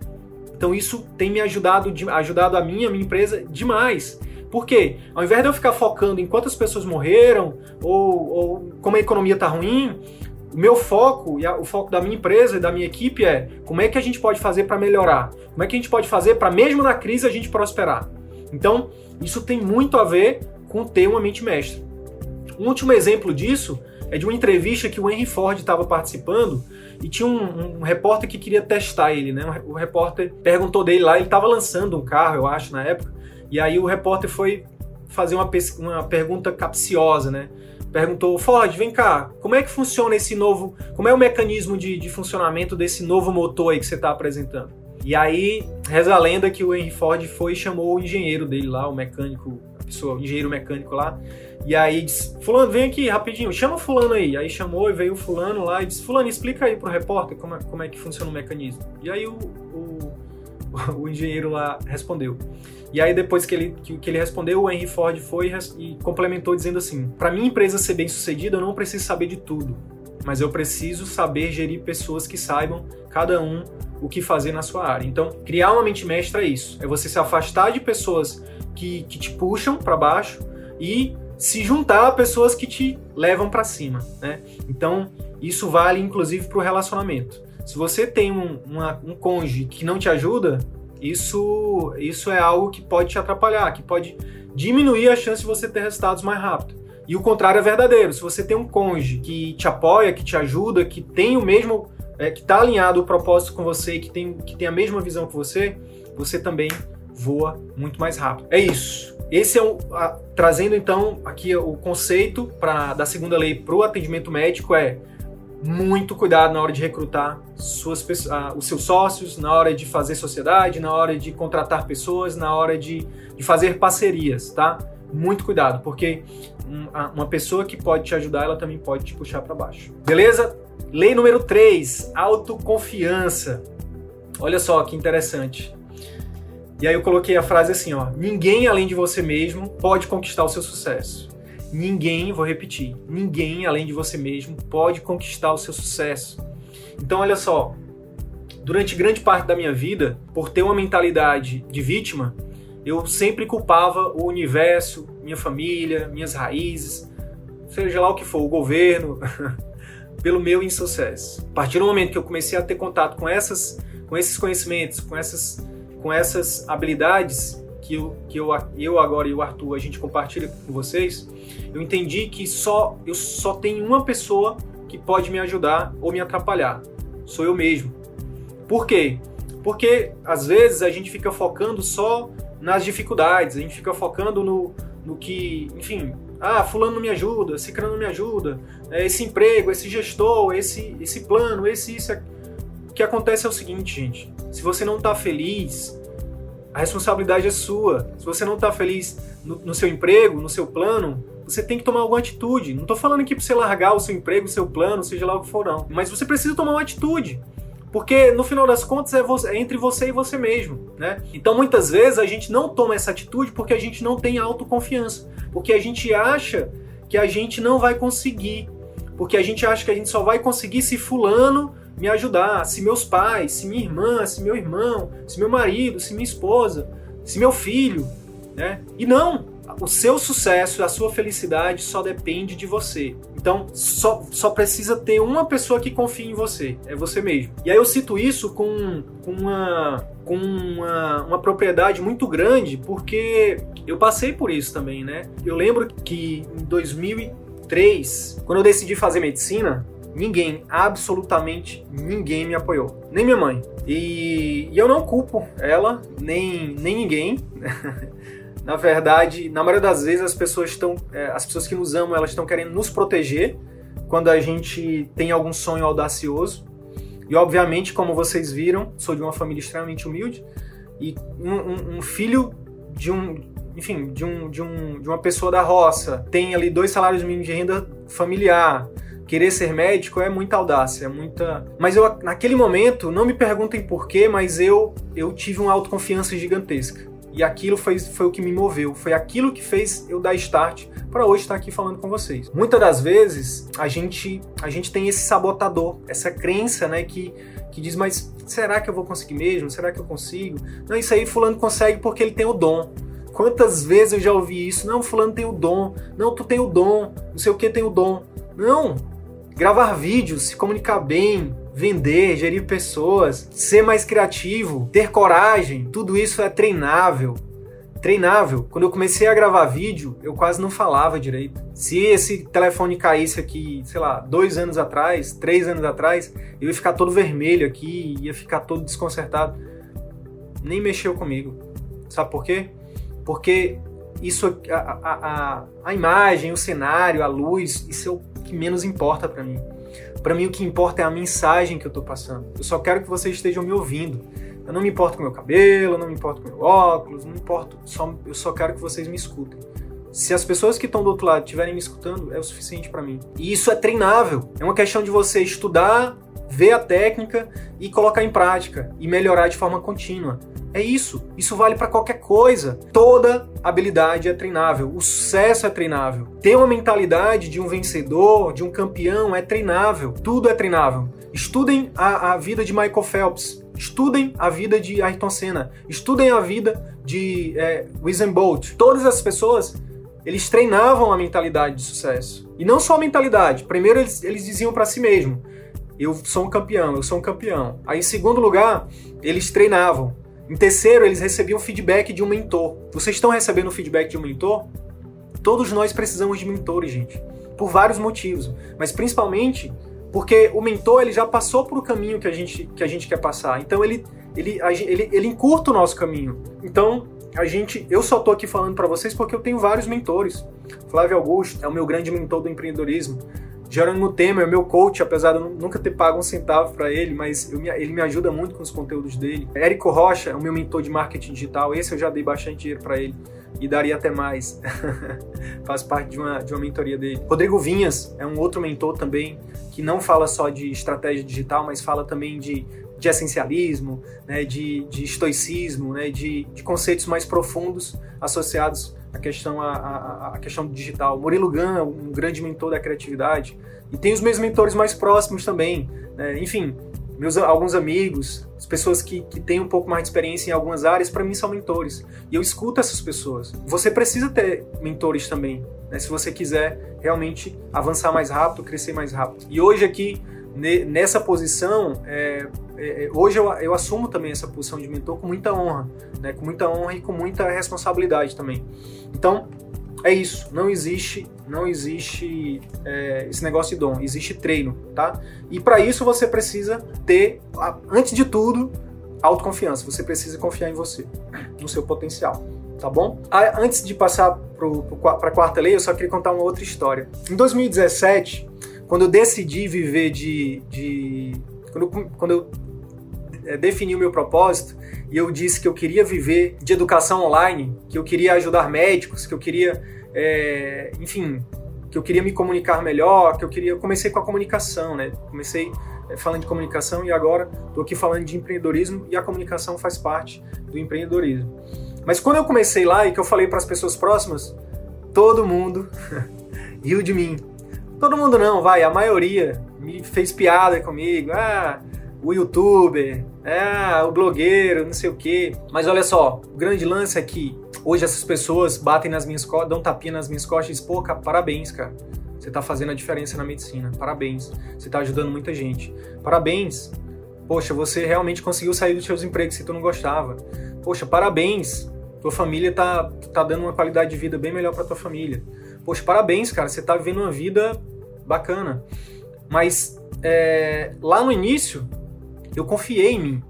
Então isso tem me ajudado, ajudado a mim, a minha empresa, demais. Por quê? Ao invés de eu ficar focando em quantas pessoas morreram ou, ou como a economia está ruim, o meu foco e o foco da minha empresa e da minha equipe é como é que a gente pode fazer para melhorar? Como é que a gente pode fazer para mesmo na crise a gente prosperar? Então, isso tem muito a ver com ter uma mente mestra. Um último exemplo disso é de uma entrevista que o Henry Ford estava participando e tinha um, um, repórter que queria testar ele, né? O repórter perguntou dele lá, ele estava lançando um carro, eu acho, na época, e aí o repórter foi fazer uma, uma pergunta capciosa, né? Perguntou, Ford, vem cá, como é que funciona esse novo, como é o mecanismo de, de funcionamento desse novo motor aí que você está apresentando? E aí, reza a lenda que o Henry Ford foi e chamou o engenheiro dele lá, o mecânico, a pessoa, o engenheiro mecânico lá, e aí disse, fulano, vem aqui rapidinho, chama fulano aí. Aí chamou e veio o fulano lá e disse, fulano, explica aí pro repórter como é, como é que funciona o mecanismo. E aí o, o, o engenheiro lá respondeu. E aí depois que ele, que, que ele respondeu, o Henry Ford foi e, complementou dizendo assim, para minha empresa ser bem sucedida, eu não preciso saber de tudo, mas eu preciso saber gerir pessoas que saibam, cada um, o que fazer na sua área. Então, criar uma mente mestra é isso, é você se afastar de pessoas que, que te puxam para baixo e se juntar a pessoas que te levam para cima, né? Então, isso vale inclusive para o relacionamento. Se você tem um, uma, um cônjuge que não te ajuda, isso, isso é algo que pode te atrapalhar, que pode diminuir a chance de você ter resultados mais rápido. E o contrário é verdadeiro. Se você tem um cônjuge que te apoia, que te ajuda, que tem o mesmo, é, que está alinhado o propósito com você, que tem, que tem a mesma visão que você, você também voa muito mais rápido. É isso. Esse é o, a, trazendo então aqui o conceito pra, da segunda lei para o atendimento médico é muito cuidado na hora de recrutar suas, os seus sócios, na hora de fazer sociedade, na hora de contratar pessoas, na hora de, de fazer parcerias, tá? Muito cuidado, porque uma pessoa que pode te ajudar, ela também pode te puxar para baixo. Beleza? Lei número 3, autoconfiança. Olha só que interessante. E aí eu coloquei a frase assim, ó: ninguém além de você mesmo pode conquistar o seu sucesso. Ninguém, vou repetir, ninguém além de você mesmo pode conquistar o seu sucesso. Então olha só, durante grande parte da minha vida, por ter uma mentalidade de vítima, eu sempre culpava o universo, minha família, minhas raízes, seja lá o que for, o governo, pelo meu insucesso. A partir do momento que eu comecei a ter contato com essas, com esses conhecimentos, com essas com essas habilidades que eu, que eu, eu agora e o Arthur a gente compartilha com vocês, eu entendi que só eu só tenho uma pessoa que pode me ajudar ou me atrapalhar. Sou eu mesmo. Por quê? Porque às vezes a gente fica focando só nas dificuldades, a gente fica focando no, no que, enfim, ah, fulano não me ajuda, crânio não me ajuda, é, esse emprego, esse gestor, esse, esse plano, esse isso. O que acontece é o seguinte, gente. Se você não está feliz, a responsabilidade é sua. Se você não está feliz no, no, seu emprego, no seu plano, você tem que tomar alguma atitude. Não estou falando aqui para você largar o seu emprego, o seu plano, seja lá o que for, não. Mas você precisa tomar uma atitude. Porque no final das contas é, você, é, entre você e você mesmo, né? Então muitas vezes a gente não toma essa atitude porque a gente não tem autoconfiança, porque a gente acha que a gente não vai conseguir, porque a gente acha que a gente só vai conseguir se fulano me ajudar, se meus pais, se minha irmã, se meu irmão, se meu marido, se minha esposa, se meu filho, né? E não, o seu sucesso, a sua felicidade só depende de você. Então, só, só precisa ter uma pessoa que confie em você, é você mesmo. E aí eu cito isso com, com, uma, com uma, uma propriedade muito grande, porque eu passei por isso também, né? Eu lembro que em 2003, quando eu decidi fazer medicina, ninguém, absolutamente ninguém me apoiou. Nem minha mãe. E, e eu não culpo ela, nem, nem ninguém. na verdade, na maioria das vezes as pessoas estão, é, as pessoas que nos amam, elas estão querendo nos proteger quando a gente tem algum sonho audacioso. E obviamente, como vocês viram, sou de uma família extremamente humilde e um, um, um filho de um, enfim, de, um, de, um, de uma pessoa da roça, tem ali dois salários mínimos de renda familiar. Querer ser médico é muita audácia, é muita. Mas eu, naquele momento, não me perguntem porquê, mas eu, eu tive uma autoconfiança gigantesca. E aquilo foi, foi o que me moveu, foi aquilo que fez eu dar start para hoje estar aqui falando com vocês. Muitas das vezes a gente a gente tem esse sabotador, essa crença, né, que que diz, mas será que eu vou conseguir mesmo? Será que eu consigo? Não, isso aí fulano consegue porque ele tem o dom. Quantas vezes eu já ouvi isso? Não, fulano tem o dom. Não, tu tem o dom. Não sei o que tem o dom. Não. Gravar vídeos, se comunicar bem, vender, gerir pessoas, ser mais criativo, ter coragem, tudo isso é treinável. Treinável. Quando eu comecei a gravar vídeo, eu quase não falava direito. Se esse telefone caísse aqui, sei lá, dois anos atrás, três anos atrás, eu ia ficar todo vermelho aqui, ia ficar todo desconcertado. Nem mexeu comigo. Sabe por quê? Porque isso, a, a, a, imagem, o cenário, a luz, isso é o que menos importa para mim. Para mim, o que importa é a mensagem que eu estou passando. Eu só quero que vocês estejam me ouvindo. Eu não me importo com meu cabelo, não me importo com meu óculos, não me importo. Só, eu só quero que vocês me escutem. Se as pessoas que estão do outro lado estiverem me escutando, é o suficiente para mim. E isso é treinável. É uma questão de você estudar, ver a técnica e colocar em prática e melhorar de forma contínua. É isso. Isso vale para qualquer coisa. Toda habilidade é treinável. O sucesso é treinável. Ter uma mentalidade de um vencedor, de um campeão, é treinável. Tudo é treinável. Estudem a, a vida de Michael Phelps. Estudem a vida de Ayrton Senna. Estudem a vida de é, Usain Bolt. Todas as pessoas eles treinavam a mentalidade de sucesso. E não só a mentalidade. Primeiro eles, eles diziam para si mesmo: eu sou um campeão, eu sou um campeão. Aí, em segundo lugar, eles treinavam. Em terceiro, eles recebiam feedback de um mentor. Vocês estão recebendo feedback de um mentor? Todos nós precisamos de mentores, gente. Por vários motivos. Mas principalmente porque o mentor ele já passou por o caminho que a gente, que a gente quer passar. Então ele, ele, ele, ele encurta o nosso caminho. Então, a gente, eu só tô aqui falando para vocês porque eu tenho vários mentores. Flávio Augusto é o meu grande mentor do empreendedorismo. Jerônimo Temer é meu coach, apesar de eu nunca ter pago um centavo para ele, mas eu, ele me ajuda muito com os conteúdos dele. Érico Rocha é o meu mentor de marketing digital, esse eu já dei bastante dinheiro para ele e daria até mais. Faz parte de uma, de uma mentoria dele. Rodrigo Vinhas é um outro mentor também, que não fala só de estratégia digital, mas fala também de, de essencialismo, né, de, de estoicismo, né, de, de conceitos mais profundos associados a questão, a, a, a questão digital. Murilo um grande mentor da criatividade. E tem os meus mentores mais próximos também. Né? Enfim, meus alguns amigos, as pessoas que, que têm um pouco mais de experiência em algumas áreas, para mim são mentores. E eu escuto essas pessoas. Você precisa ter mentores também, né? se você quiser realmente avançar mais rápido, crescer mais rápido. E hoje aqui, nessa posição, é, é, é, hoje eu, eu, assumo também essa posição de mentor com muita honra, né? com muita honra e com muita responsabilidade também. Então, é isso. Não existe, não existe é, esse negócio de dom. Existe treino, tá? E para isso você precisa ter, antes de tudo, autoconfiança. Você precisa confiar em você, no seu potencial, tá bom? Ah, antes de passar para a quarta lei, eu só queria contar uma outra história. Em 2017, quando eu decidi viver de, de quando quando eu defini o meu propósito e eu disse que eu queria viver de educação online, que eu queria ajudar médicos, que eu queria, é, enfim, que eu queria me comunicar melhor, que eu queria. Eu comecei com a comunicação, né? Comecei é, falando de comunicação e agora estou aqui falando de empreendedorismo e a comunicação faz parte do empreendedorismo. Mas quando eu comecei lá e que eu falei para as pessoas próximas, todo mundo riu de mim. Todo mundo não, vai, a maioria me fez piada comigo. Ah, o youtuber, ah, o blogueiro, não sei o quê. Mas olha só, o grande lance é que hoje essas pessoas batem nas minhas costas, dão tapinha nas minhas costas e dizem, pô, cara, parabéns, cara. Você tá fazendo a diferença na medicina. Parabéns. Você tá ajudando muita gente. Parabéns. Poxa, você realmente conseguiu sair dos seus empregos que tu não gostava. Poxa, parabéns. Tua família tá, tá dando uma qualidade de vida bem melhor para tua família. Poxa, parabéns, cara. Você tá vivendo uma vida bacana. Mas é, lá no início, eu confiei em mim.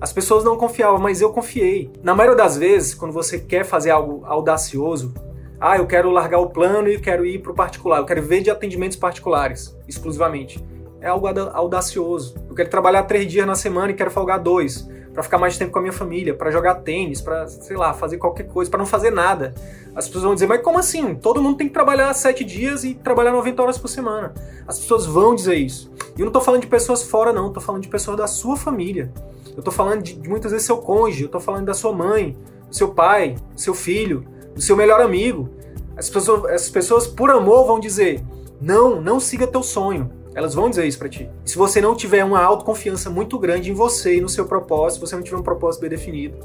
As pessoas não confiavam, mas eu confiei. Na maioria das vezes, quando você quer fazer algo audacioso, ah, eu quero largar o plano e quero ir para o particular, eu quero ver de atendimentos particulares, exclusivamente. É algo audacioso. Eu quero trabalhar três dias na semana e quero folgar dois, para ficar mais tempo com a minha família, para jogar tênis, para, sei lá, fazer qualquer coisa, para não fazer nada. As pessoas vão dizer, mas como assim? Todo mundo tem que trabalhar sete dias e trabalhar 90 horas por semana. As pessoas vão dizer isso. E eu não estou falando de pessoas fora, não. Estou falando de pessoas da sua família. Eu estou falando de, de, muitas vezes seu cônjuge. Eu estou falando da sua mãe, do seu pai, do seu filho, do seu melhor amigo. As pessoas, as pessoas por amor vão dizer, não, não siga teu sonho. Elas vão dizer isso para ti. Se você não tiver uma autoconfiança muito grande em você e no seu propósito, se você não tiver um propósito bem definido,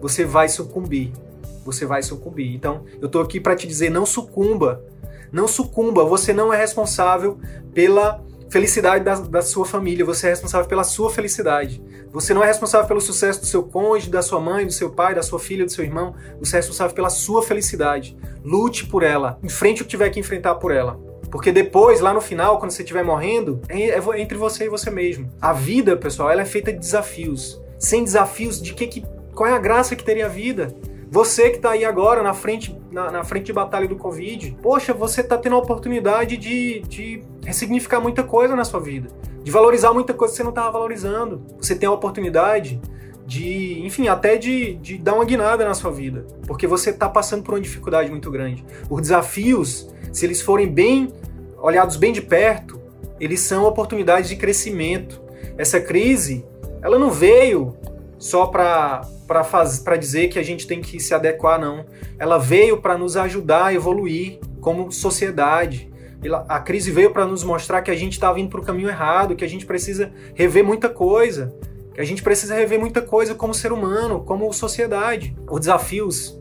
você vai sucumbir. Você vai sucumbir. Então, eu tô aqui para te dizer, não sucumba. Não sucumba. Você não é responsável pela felicidade da, da, sua família, você é responsável pela sua felicidade. Você não é responsável pelo sucesso do seu cônjuge, da sua mãe, do seu pai, da sua filha, do seu irmão. Você é responsável pela sua felicidade. Lute por ela. Enfrente o que tiver que enfrentar por ela. Porque depois, lá no final, quando você estiver morrendo, é, é entre você e você mesmo. A vida, pessoal, ela é feita de desafios. Sem desafios, de que, que qual é a graça que teria a vida? Você que está aí agora na frente, na, na, frente de batalha do Covid, poxa, você está tendo a oportunidade de, de ressignificar muita coisa na sua vida, de valorizar muita coisa que você não estava valorizando. Você tem a oportunidade de, enfim, até de, de dar uma guinada na sua vida, porque você está passando por uma dificuldade muito grande. Os desafios, se eles forem bem olhados bem de perto, eles são oportunidades de crescimento. Essa crise, ela não veio só para dizer que a gente tem que se adequar, não. Ela veio para nos ajudar a evoluir como sociedade. A crise veio para nos mostrar que a gente estava indo para o caminho errado, que a gente precisa rever muita coisa que a gente precisa rever muita coisa como ser humano, como sociedade. Os desafios,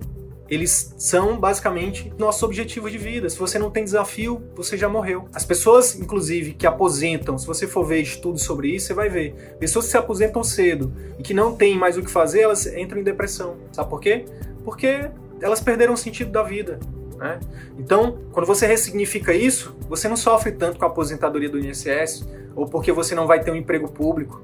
eles são basicamente nosso objetivo de vida. Se você não tem desafio, você já morreu. As pessoas, inclusive, que aposentam, se você for ver estudos sobre isso, você vai ver. Pessoas que se aposentam cedo e que não têm mais o que fazer, elas entram em depressão. Sabe por quê? Porque elas perderam o sentido da vida. Né? Então, quando você ressignifica isso, você não sofre tanto com a aposentadoria do INSS ou porque você não vai ter um emprego público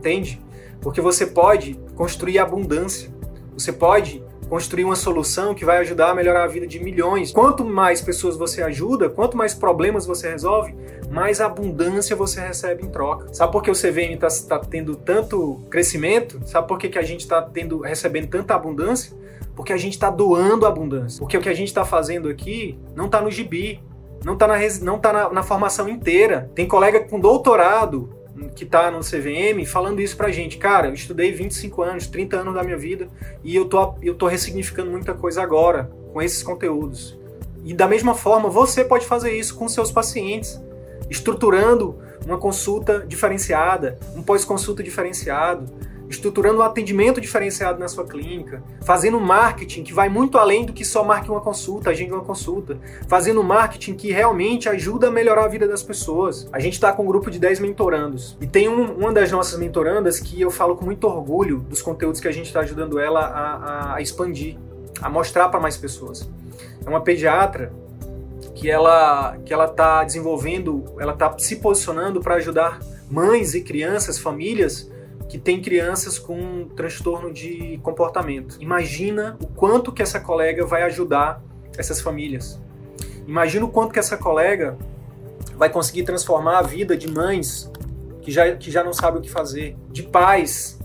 entende? Porque você pode construir abundância. Você pode construir uma solução que vai ajudar a melhorar a vida de milhões. Quanto mais pessoas você ajuda, quanto mais problemas você resolve, mais abundância você recebe em troca. Sabe por que o CVM está tá tendo tanto crescimento? Sabe por que, que a gente está recebendo tanta abundância? Porque a gente está doando abundância. Porque o que a gente está fazendo aqui não está no gibi, não está na, tá na, na formação inteira. Tem colega com doutorado que está no CVM falando isso pra gente. Cara, eu estudei 25 anos, 30 anos da minha vida e eu tô, eu tô ressignificando muita coisa agora com esses conteúdos. E da mesma forma, você pode fazer isso com seus pacientes, estruturando uma consulta diferenciada, um pós-consulta diferenciado, estruturando um atendimento diferenciado na sua clínica, fazendo marketing que vai muito além do que só marque uma consulta, agende uma consulta, fazendo marketing que realmente ajuda a melhorar a vida das pessoas. A gente está com um grupo de 10 mentorandos e tem um, uma das nossas mentorandas que eu falo com muito orgulho dos conteúdos que a gente está ajudando ela a, a expandir, a mostrar para mais pessoas. É uma pediatra que ela que ela está desenvolvendo, ela está se posicionando para ajudar mães e crianças, famílias que tem crianças com transtorno de comportamento. Imagina o quanto que essa colega vai ajudar essas famílias. Imagina o quanto que essa colega vai conseguir transformar a vida de mães que já, que já não sabem o que fazer, de pais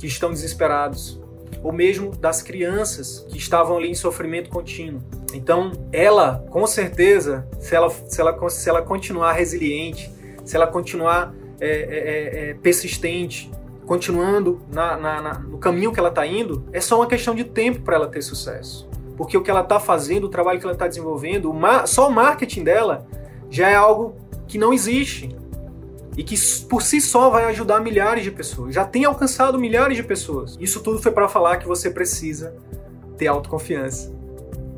que estão desesperados, ou mesmo das crianças que estavam ali em sofrimento contínuo. Então, ela, com certeza, se ela, se ela, se ela continuar resiliente, se ela continuar é, é, é, é, persistente, continuando na, na, na, no caminho que ela está indo, é só uma questão de tempo para ela ter sucesso. porque o que ela está fazendo, o trabalho que ela está desenvolvendo, o só o marketing dela já é algo que não existe e que por si só vai ajudar milhares de pessoas. Já tem alcançado milhares de pessoas. Isso tudo foi para falar que você precisa ter autoconfiança.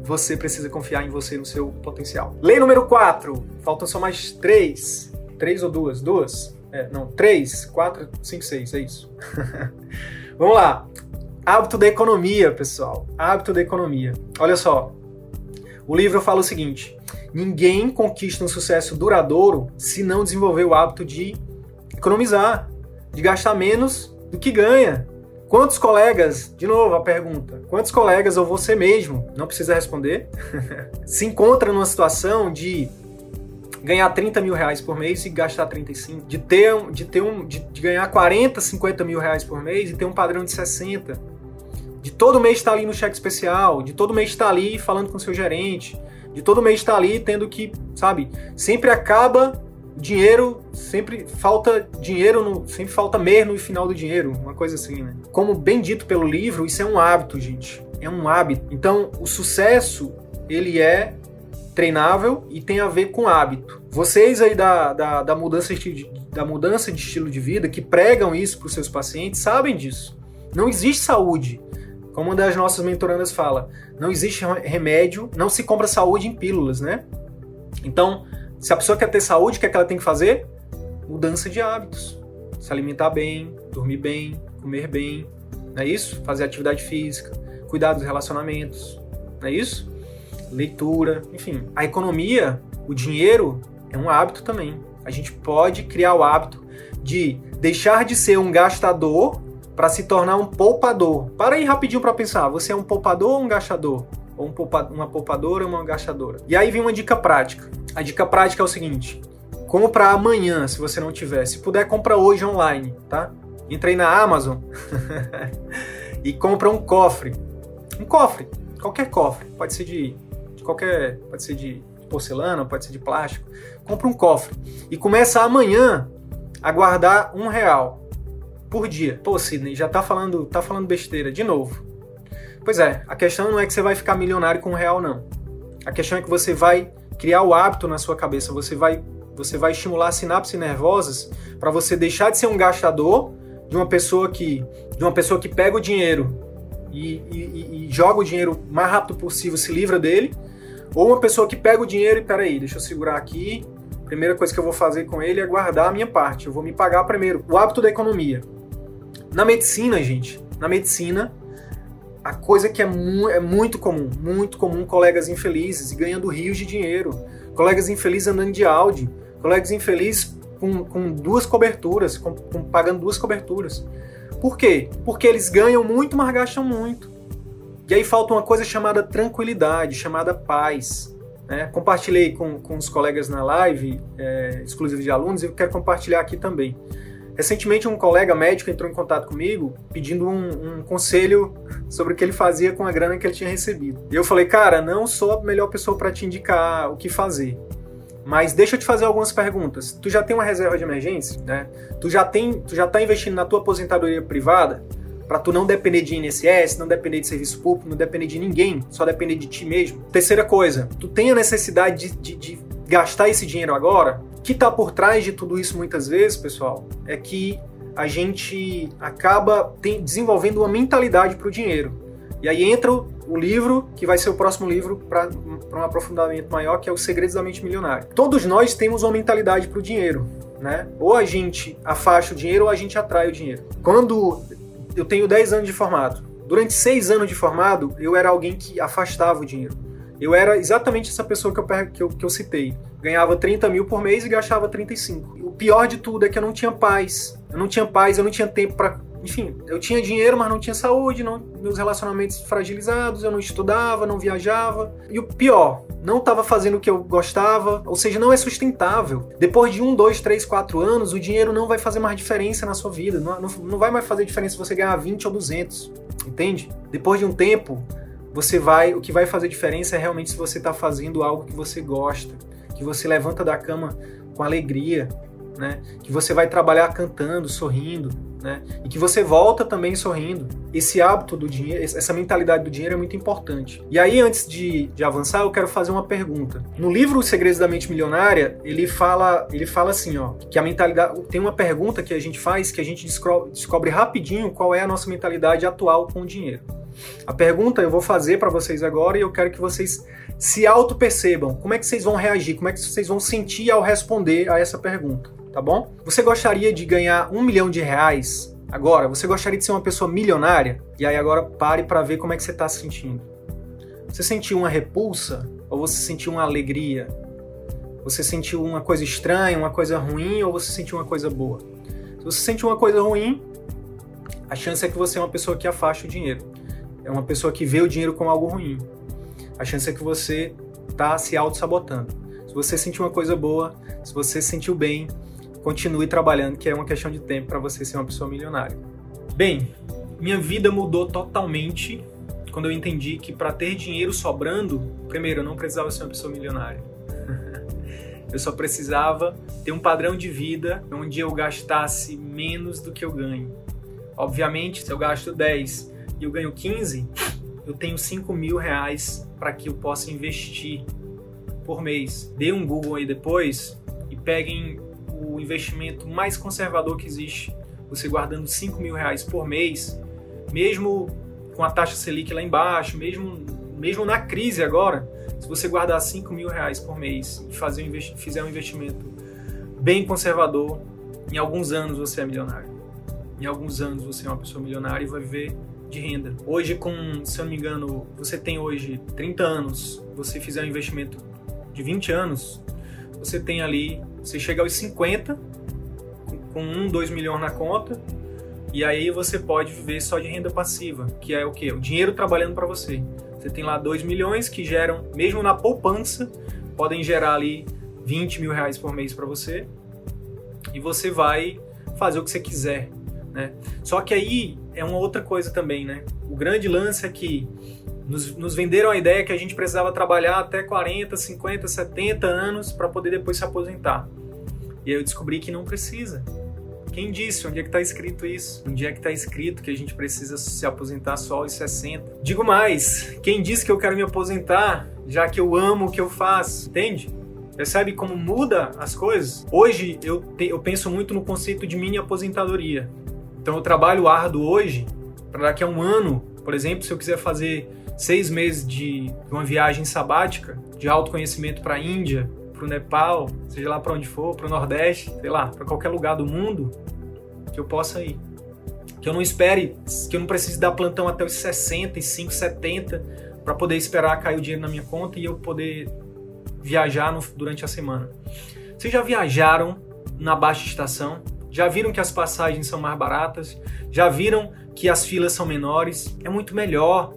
Você precisa confiar em você, no seu potencial. Lei número 4. Faltam só mais três. Três ou duas? Duas? É, não, três, quatro, cinco, seis, é isso. Vamos lá. Hábito da economia, pessoal. Hábito da economia. Olha só. O livro fala o seguinte: ninguém conquista um sucesso duradouro se não desenvolver o hábito de economizar, de gastar menos do que ganha. Quantos colegas, de novo a pergunta, quantos colegas ou você mesmo, não precisa responder, se encontra numa situação de ganhar 30 mil reais por mês e gastar 35, de ter, de ter um, de, de ganhar 40, 50 mil reais por mês e ter um padrão de 60, de todo mês estar ali no cheque especial, de todo mês estar ali falando com seu gerente, de todo mês estar ali tendo que, sabe, sempre acaba dinheiro, sempre falta dinheiro, no, sempre falta mer no final do dinheiro, uma coisa assim, né? Como bem dito pelo livro, isso é um hábito, gente. É um hábito. Então, o sucesso, ele é treinável e tem a ver com hábito. Vocês aí da, da, da, mudança, de, da mudança de estilo de vida, que pregam isso para os seus pacientes, sabem disso. Não existe saúde. Como uma das nossas mentorandas fala, não existe remédio, não se compra saúde em pílulas, né? Então, se a pessoa quer ter saúde, o que, é que ela tem que fazer? Mudança de hábitos. Se alimentar bem, dormir bem, comer bem, não é isso? Fazer atividade física, cuidar dos relacionamentos, não é isso? Leitura, enfim. A economia, o dinheiro, é um hábito também. A gente pode criar o hábito de deixar de ser um gastador para se tornar um poupador. Para aí rapidinho para pensar, você é um poupador ou um gastador? Ou um poupa, uma poupadora ou uma gastadora? E aí vem uma dica prática. A dica prática é o seguinte: compra amanhã, se você não tiver. Se puder, compra hoje online, tá? Entrei na Amazon e compra um cofre. Um cofre, qualquer cofre. Pode ser de qualquer, pode ser de porcelana, pode ser de plástico, compra um cofre e começa amanhã a guardar um real por dia. Pô, Sidney, já tá falando, tá falando besteira de novo. Pois é, a questão não é que você vai ficar milionário com um real, não. A questão é que você vai criar o hábito na sua cabeça, você vai, você vai estimular sinapses nervosas para você deixar de ser um gastador de uma pessoa que, de uma pessoa que pega o dinheiro e, e, e joga o dinheiro o mais rápido possível, se livra dele, ou uma pessoa que pega o dinheiro e, peraí, deixa eu segurar aqui. Primeira coisa que eu vou fazer com ele é guardar a minha parte. Eu vou me pagar primeiro. O hábito da economia. Na medicina, gente, na medicina, a coisa que é, mu é muito comum, muito comum, colegas infelizes ganhando rios de dinheiro. Colegas infelizes andando de Audi. Colegas infelizes com, com duas coberturas, com, com, pagando duas coberturas. Por quê? Porque eles ganham muito, mas gastam muito. E aí falta uma coisa chamada tranquilidade, chamada paz. Né? Compartilhei com, com os colegas na live é, exclusiva de alunos e eu quero compartilhar aqui também. Recentemente, um colega médico entrou em contato comigo pedindo um, um, conselho sobre o que ele fazia com a grana que ele tinha recebido. E eu falei, cara, não sou a melhor pessoa para te indicar o que fazer. Mas deixa eu te fazer algumas perguntas. Tu já tem uma reserva de emergência, né? Tu já tem, tu já tá investindo na tua aposentadoria privada? Para tu não depender de INSS, não depender de serviço público, não depender de ninguém, só depender de ti mesmo. Terceira coisa, tu tem a necessidade de, de, de gastar esse dinheiro agora? O que está por trás de tudo isso muitas vezes, pessoal, é que a gente acaba tem, desenvolvendo uma mentalidade para o dinheiro. E aí entra o, o, livro, que vai ser o próximo livro para um aprofundamento maior, que é Os Segredos da Mente Milionária. Todos nós temos uma mentalidade para o dinheiro. Né? Ou a gente afasta o dinheiro ou a gente atrai o dinheiro. Quando eu tenho 10 anos de formado. Durante 6 anos de formado, eu era alguém que afastava o dinheiro. Eu era exatamente essa pessoa que eu, que eu, que eu citei. Ganhava 30 mil por mês e gastava 35. O pior de tudo é que eu não tinha paz. Eu não tinha paz, eu não tinha tempo para enfim, eu tinha dinheiro, mas não tinha saúde, não, meus relacionamentos fragilizados, eu não estudava, não viajava. E o pior, não estava fazendo o que eu gostava, ou seja, não é sustentável. Depois de um, dois, três, quatro anos, o dinheiro não vai fazer mais diferença na sua vida. Não, não, não vai mais fazer diferença se você ganhar 20 ou 200, entende? Depois de um tempo, você vai. O que vai fazer diferença é realmente se você está fazendo algo que você gosta, que você levanta da cama com alegria, né? Que você vai trabalhar cantando, sorrindo, né? E que você volta também sorrindo. Esse hábito do dinheiro, essa mentalidade do dinheiro é muito importante. E aí, antes de, de avançar, eu quero fazer uma pergunta. No livro Os Segredos da Mente Milionária, ele fala, ele fala assim, ó, que a mentalidade tem uma pergunta que a gente faz que a gente descobre, descobre rapidinho qual é a nossa mentalidade atual com o dinheiro. A pergunta eu vou fazer para vocês agora e eu quero que vocês se auto-percebam. Como é que vocês vão reagir? Como é que vocês vão sentir ao responder a essa pergunta? Tá bom? Você gostaria de ganhar um milhão de reais agora? Você gostaria de ser uma pessoa milionária? E aí agora pare para ver como é que você está se sentindo. Você sentiu uma repulsa ou você sentiu uma alegria? Você sentiu uma coisa estranha, uma coisa ruim ou você sentiu uma coisa boa? Se você sentiu uma coisa ruim, a chance é que você é uma pessoa que afasta o dinheiro é uma pessoa que vê o dinheiro como algo ruim. A chance é que você está se auto-sabotando. Se você sentiu uma coisa boa, se você se sentiu bem, continue trabalhando, que é uma questão de tempo para você ser uma pessoa milionária. Bem, minha vida mudou totalmente quando eu entendi que para ter dinheiro sobrando, primeiro, eu não precisava ser uma pessoa milionária. eu só precisava ter um padrão de vida onde eu gastasse menos do que eu ganho. Obviamente, se eu gasto 10 e eu ganho 15, eu tenho 5 mil reais para que eu possa investir por mês. Dê um Google aí depois e peguem o investimento mais conservador que existe. Você guardando 5 mil reais por mês, mesmo com a taxa Selic lá embaixo, mesmo, mesmo na crise agora, se você guardar 5 mil reais por mês e fazer um fizer um investimento bem conservador, em alguns anos você é milionário. Em alguns anos você é uma pessoa milionária e vai viver de renda. Hoje, com, se eu não me engano, você tem hoje 30 anos, você fizer um investimento de 20 anos, você tem ali, você chega aos 50 com 1, 2 milhões na conta, e aí você pode viver só de renda passiva, que é o quê? O dinheiro trabalhando para você. Você tem lá 2 milhões que geram, mesmo na poupança, podem gerar ali 20 mil reais por mês para você, e você vai fazer o que você quiser. Né? Só que aí é uma outra coisa também, né? O grande lance é que nos, nos venderam a ideia que a gente precisava trabalhar até 40, 50, 70 anos para poder depois se aposentar. E aí eu descobri que não precisa. Quem disse? Onde é que está escrito isso? Onde é que está escrito que a gente precisa se aposentar só aos 60? Digo mais, quem disse que eu quero me aposentar, já que eu amo o que eu faço? Entende? Percebe como muda as coisas? Hoje eu, te, eu penso muito no conceito de mini aposentadoria. Então eu trabalho árduo hoje para daqui a um ano, por exemplo, se eu quiser fazer seis meses de uma viagem sabática de autoconhecimento para a Índia, para o Nepal, seja lá para onde for, para o Nordeste, sei lá, para qualquer lugar do mundo, que eu possa ir. Que eu não espere, que eu não precise dar plantão até os 65, 70 para poder esperar cair o dinheiro na minha conta e eu poder viajar no, durante a semana. Vocês já viajaram na baixa estação? já viram que as passagens são mais baratas, já viram que as filas são menores, é muito melhor.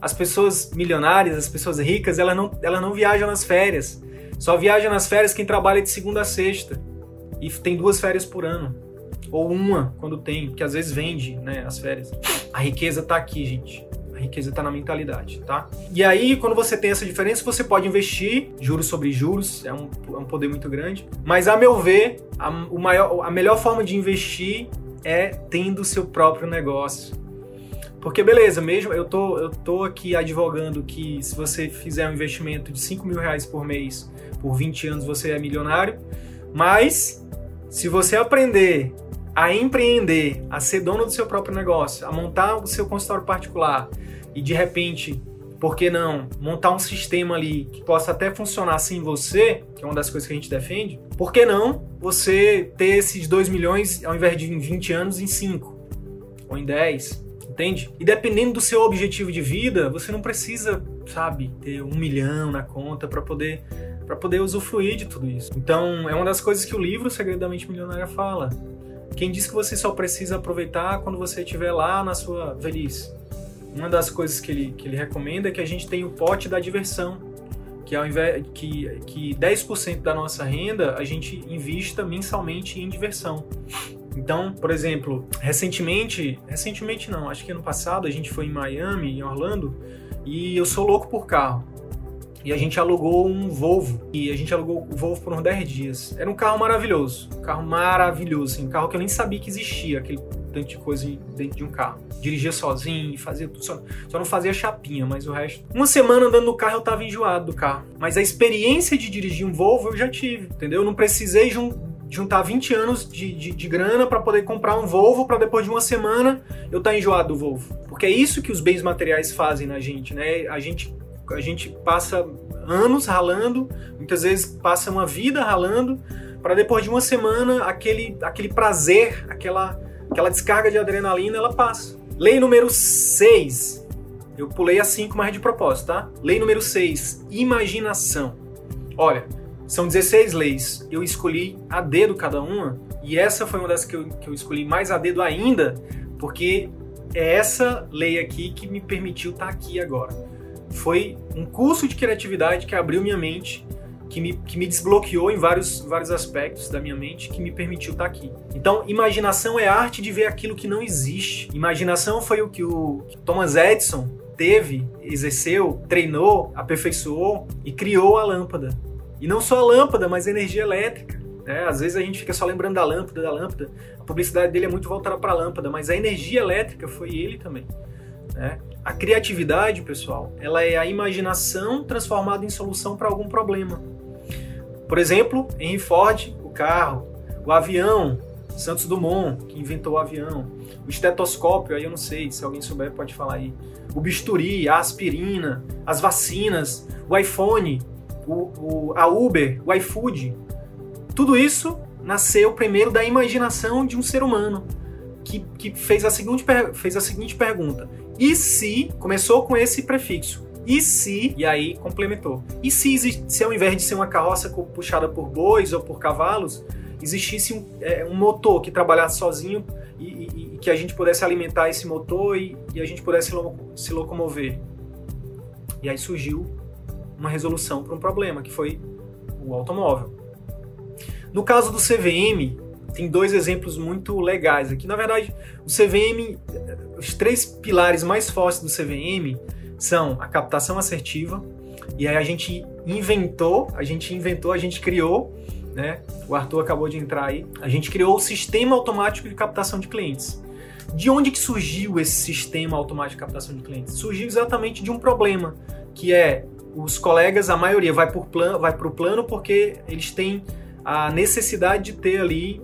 As pessoas milionárias, as pessoas ricas, elas não, elas não viajam nas férias. Só viaja nas férias quem trabalha de segunda a sexta. E tem duas férias por ano. Ou uma, quando tem, que às vezes vende né, as férias. A riqueza tá aqui, gente riqueza está na mentalidade, tá? E aí, quando você tem essa diferença, você pode investir, juros sobre juros, é um, é um poder muito grande. Mas, a meu ver, a, o maior, a melhor forma de investir é tendo o seu próprio negócio. Porque, beleza, mesmo eu tô, eu tô aqui advogando que se você fizer um investimento de 5 mil reais por mês, por 20 anos você é milionário, mas se você aprender a empreender, a ser dono do seu próprio negócio, a montar o seu consultório particular e de repente, por que não montar um sistema ali que possa até funcionar sem você, que é uma das coisas que a gente defende, por que não você ter esses 2 milhões ao invés de em 20 anos em 5 ou em 10? Entende? E dependendo do seu objetivo de vida, você não precisa, sabe, ter um milhão na conta para poder para poder usufruir de tudo isso. Então, é uma das coisas que o livro Segredamente Milionária fala. Quem diz que você só precisa aproveitar quando você estiver lá na sua velhice? Uma das coisas que ele, que ele recomenda é que a gente tenha o pote da diversão, que ao invés que, que 10% da nossa renda a gente invista mensalmente em diversão. Então, por exemplo, recentemente, recentemente não, acho que ano passado a gente foi em Miami, em Orlando, e eu sou louco por carro. e a gente alugou um Volvo. E a gente alugou o Volvo por uns 10 dias. Era um carro maravilhoso. Um carro maravilhoso, assim, um carro que eu nem sabia que existia, aquele tanto de coisa dentro de um carro. Dirigia sozinho, fazia tudo, só, só não fazia chapinha, mas o resto. Uma semana andando no carro eu tava enjoado do carro. Mas a experiência de dirigir um Volvo eu já tive, entendeu? Eu não precisei juntar 20 anos de, de, de grana para poder comprar um Volvo para depois de uma semana eu estar tá enjoado do Volvo. Porque é isso que os bens materiais fazem na gente, né? A gente a gente passa anos ralando, muitas vezes passa uma vida ralando, para depois de uma semana aquele, aquele prazer, aquela, aquela descarga de adrenalina, ela passa. Lei número 6. Eu pulei a 5, mas é de propósito, tá? Lei número 6. Imaginação. Olha, são 16 leis. Eu escolhi a dedo cada uma. E essa foi uma das que eu, que eu escolhi mais a dedo ainda, porque é essa lei aqui que me permitiu estar tá aqui agora foi um curso de criatividade que abriu minha mente, que me, que me desbloqueou em vários, vários aspectos da minha mente, que me permitiu estar aqui. Então, imaginação é a arte de ver aquilo que não existe. Imaginação foi o que o Thomas Edison teve, exerceu, treinou, aperfeiçoou e criou a lâmpada. E não só a lâmpada, mas a energia elétrica. Né? Às vezes a gente fica só lembrando da lâmpada, da lâmpada. A publicidade dele é muito voltada para a lâmpada, mas a energia elétrica foi ele também. Né? A criatividade, pessoal, ela é a imaginação transformada em solução para algum problema. Por exemplo, Henry Ford, o carro, o avião, Santos Dumont, que inventou o avião, o estetoscópio, aí eu não sei, se alguém souber pode falar aí, o bisturi, a aspirina, as vacinas, o iPhone, o, o, a Uber, o iFood, tudo isso nasceu primeiro da imaginação de um ser humano que, que fez, a seguinte, fez a seguinte pergunta: e se começou com esse prefixo? E se, e aí complementou. E se, se ao invés de ser uma carroça puxada por bois ou por cavalos, existisse um, é, um motor que trabalhasse sozinho e, e, e, que a gente pudesse alimentar esse motor e, e a gente pudesse lo, se locomover? E aí surgiu uma resolução para um problema, que foi o automóvel. No caso do CVM, tem dois exemplos muito legais aqui. Na verdade, o CVM, os três pilares mais fortes do CVM são a captação assertiva, e aí a gente inventou, a gente inventou, a gente criou, né? O Arthur acabou de entrar aí. A gente criou o sistema automático de captação de clientes. De onde que surgiu esse sistema automático de captação de clientes? Surgiu exatamente de um problema, que é os colegas, a maioria vai por plano, vai para o plano porque eles têm a necessidade de ter ali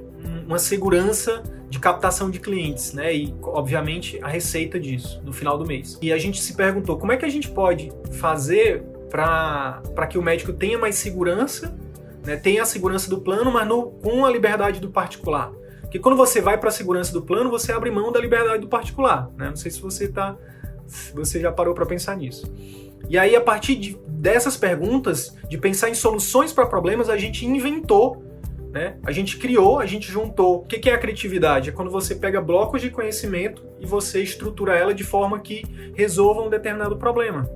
uma segurança de captação de clientes, né? E, obviamente, a receita disso no final do mês. E a gente se perguntou como é que a gente pode fazer para que o médico tenha mais segurança, né? tenha a segurança do plano, mas no, com a liberdade do particular. Porque quando você vai para a segurança do plano, você abre mão da liberdade do particular. Né? Não sei se você tá, se você já parou para pensar nisso. E aí, a partir de, dessas perguntas, de pensar em soluções para problemas, a gente inventou né? A gente criou, a gente juntou. O que é a criatividade? É quando você pega blocos de conhecimento e você estrutura ela de forma que resolva um determinado problema.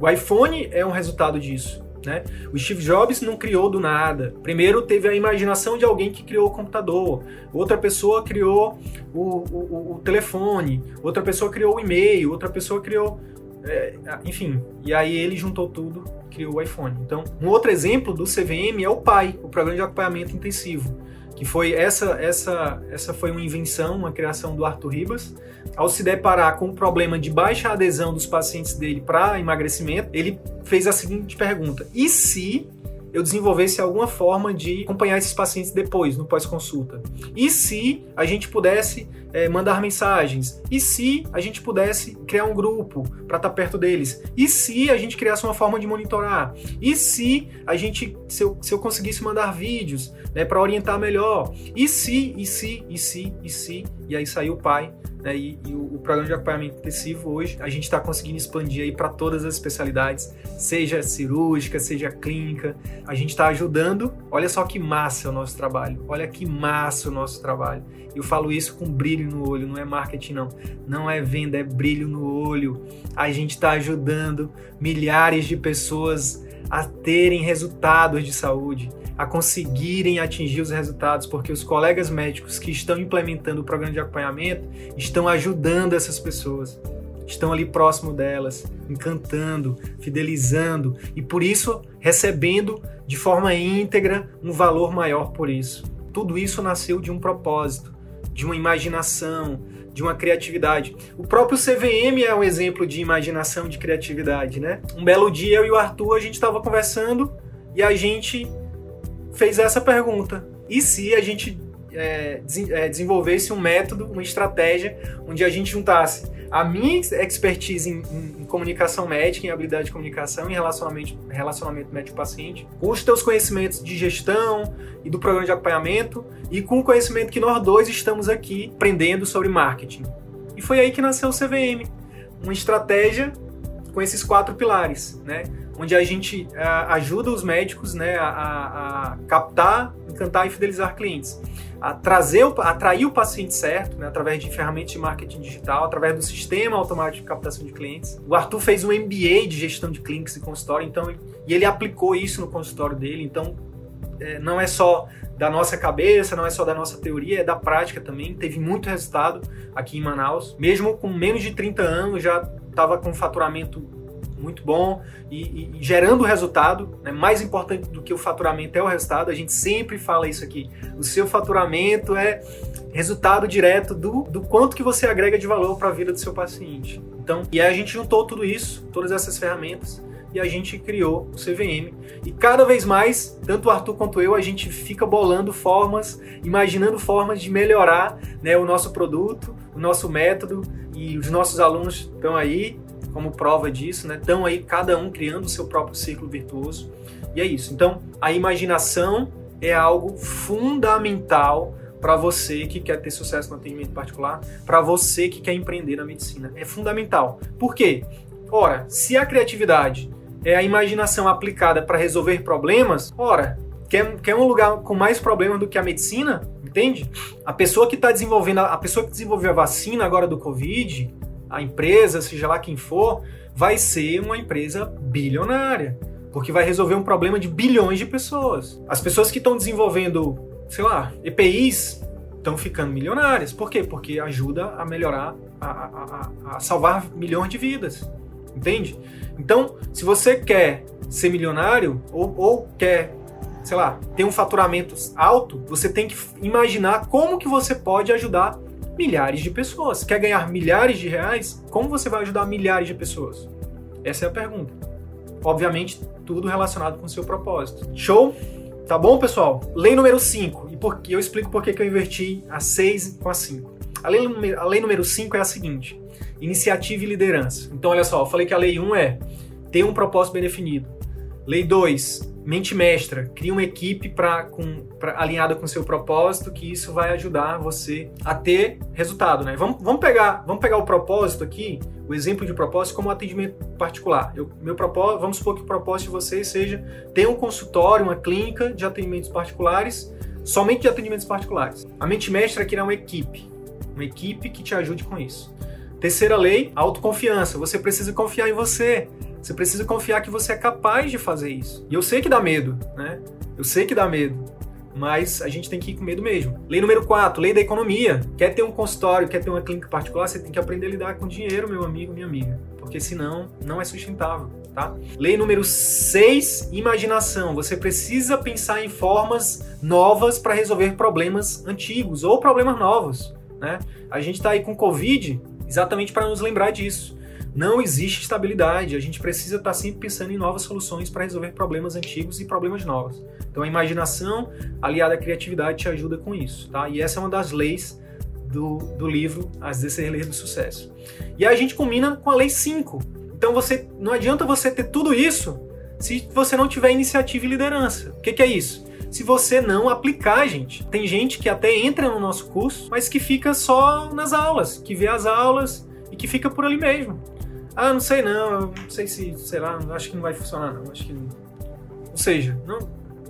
O iPhone é um resultado disso. Né? O Steve Jobs não criou do nada. Primeiro teve a imaginação de alguém que criou o computador, outra pessoa criou o, o, o telefone, outra pessoa criou o e-mail, outra pessoa criou. É, enfim, e aí ele juntou tudo criou o iPhone. Então, um outro exemplo do CVM é o PAI, o Programa de Acompanhamento Intensivo, que foi essa essa essa foi uma invenção, uma criação do Arthur Ribas. Ao se deparar com o problema de baixa adesão dos pacientes dele para emagrecimento, ele fez a seguinte pergunta: e se eu desenvolvesse alguma forma de acompanhar esses pacientes depois, no pós-consulta? E se a gente pudesse é, mandar mensagens? E se a gente pudesse criar um grupo para estar tá perto deles? E se a gente criasse uma forma de monitorar? E se a gente, se eu, se eu conseguisse mandar vídeos né, para orientar melhor? E se, e se, e se, e se? E aí saiu o pai né, e, e o, programa de acompanhamento intensivo hoje a gente está conseguindo expandir aí para todas as especialidades, seja cirúrgica, seja clínica. A gente está ajudando. Olha só que massa o nosso trabalho. Olha que massa o nosso trabalho. Eu falo isso com brilho no olho, não é marketing não. Não é venda, é brilho no olho. A gente está ajudando milhares de pessoas a terem resultados de saúde a conseguirem atingir os resultados, porque os colegas médicos que estão implementando o programa de acompanhamento estão ajudando essas pessoas. estão ali próximo delas, encantando, fidelizando e por isso recebendo de forma íntegra um valor maior por isso. Tudo isso nasceu de um propósito, de uma imaginação, de uma criatividade. O próprio CVM é um exemplo de imaginação, de criatividade, né? Um belo dia eu e o Arthur a gente estava conversando e a gente fez essa pergunta: e se a gente é, é, desenvolvesse um método, uma estratégia, onde a gente juntasse a minha expertise em, em, em comunicação médica, em habilidade de comunicação, em relacionamento, relacionamento médico-paciente, com os teus conhecimentos de gestão e do programa de acompanhamento, e com o conhecimento que nós dois estamos aqui aprendendo sobre marketing. E foi aí que nasceu o CVM, uma estratégia com esses quatro pilares, né? onde a gente uh, ajuda os médicos né, a, a, a, captar, encantar e fidelizar clientes. A trazer, atrair o paciente certo, né, através de ferramentas de marketing digital, através do sistema automático de captação de clientes. O Arthur fez um MBA de gestão de clínicas e consultório, então, e ele aplicou isso no consultório dele. Então, é, não é só da nossa cabeça, não é só da nossa teoria, é da prática também. Teve muito resultado aqui em Manaus. Mesmo com menos de 30 anos, já estava com faturamento muito bom e, e, gerando resultado. Né? Mais importante do que o faturamento é o resultado. A gente sempre fala isso aqui. O seu faturamento é resultado direto do, do quanto que você agrega de valor para a vida do seu paciente. Então, e aí a gente juntou tudo isso, todas essas ferramentas e a gente criou o CVM. E cada vez mais, tanto o Arthur quanto eu, a gente fica bolando formas, imaginando formas de melhorar né, o nosso produto, o nosso método e os nossos alunos estão aí como prova disso, né? Estão aí cada um criando o seu próprio círculo virtuoso. E é isso. Então, a imaginação é algo fundamental para você que quer ter sucesso no atendimento particular, para você que quer empreender na medicina. É fundamental. Por quê? Ora, se a criatividade é a imaginação aplicada para resolver problemas, ora, quer, quer um lugar com mais problemas do que a medicina? Entende? A pessoa que está desenvolvendo, a pessoa que desenvolveu a vacina agora do Covid, a empresa, seja lá quem for, vai ser uma empresa bilionária, porque vai resolver um problema de bilhões de pessoas. As pessoas que estão desenvolvendo, sei lá, EPIs estão ficando milionárias. Por quê? Porque ajuda a melhorar, a, a, a, salvar milhões de vidas. Entende? Então, se você quer ser milionário ou, ou quer sei lá, ter um faturamento alto, você tem que imaginar como que você pode ajudar milhares de pessoas. Quer ganhar milhares de reais? Como você vai ajudar milhares de pessoas? Essa é a pergunta. Obviamente, tudo relacionado com o seu propósito. Show? Tá bom, pessoal? Lei número 5. E por, eu explico por que eu inverti a 6 com a 5. A lei, a lei número 5 é a seguinte: iniciativa e liderança. Então, olha só, eu falei que a lei 1 um é ter um propósito bem definido. Lei 2, mente mestra, cria uma equipe pra, com, pra, alinhada com seu propósito, que isso vai ajudar você a ter resultado, né? Vamos, vamos, pegar, vamos pegar o propósito aqui, o exemplo de propósito como atendimento particular. Eu, meu propósito, vamos supor que o propósito de vocês seja ter um consultório, uma clínica de atendimentos particulares, somente de atendimentos particulares. A mente mestra é criar uma equipe, uma equipe que te ajude com isso. Terceira lei, autoconfiança. Você precisa confiar em você. Você precisa confiar que você é capaz de fazer isso. E eu sei que dá medo, né? Eu sei que dá medo. Mas a gente tem que ir com medo mesmo. Lei número 4, lei da economia. Quer ter um consultório, quer ter uma clínica particular, você tem que aprender a lidar com dinheiro, meu amigo, minha amiga. Porque senão não é sustentável, tá? Lei número 6, imaginação. Você precisa pensar em formas novas para resolver problemas antigos ou problemas novos, né? A gente está aí com Covid exatamente para nos lembrar disso não existe estabilidade. A gente precisa estar sempre pensando em novas soluções para resolver problemas antigos e problemas novos. Então a imaginação aliada à criatividade te ajuda com isso, tá? E essa é uma das leis do, do livro As 16 Leis do Sucesso. E aí a gente combina com a lei 5. Então você não adianta você ter tudo isso se você não tiver iniciativa e liderança. O que, que é isso? se você não aplicar, gente. Tem gente que até entra no nosso curso, mas que fica só nas aulas, que vê as aulas e que fica por ali mesmo. Ah, não sei não, não sei se, sei lá, acho que não vai funcionar não, acho que não. Ou seja, não,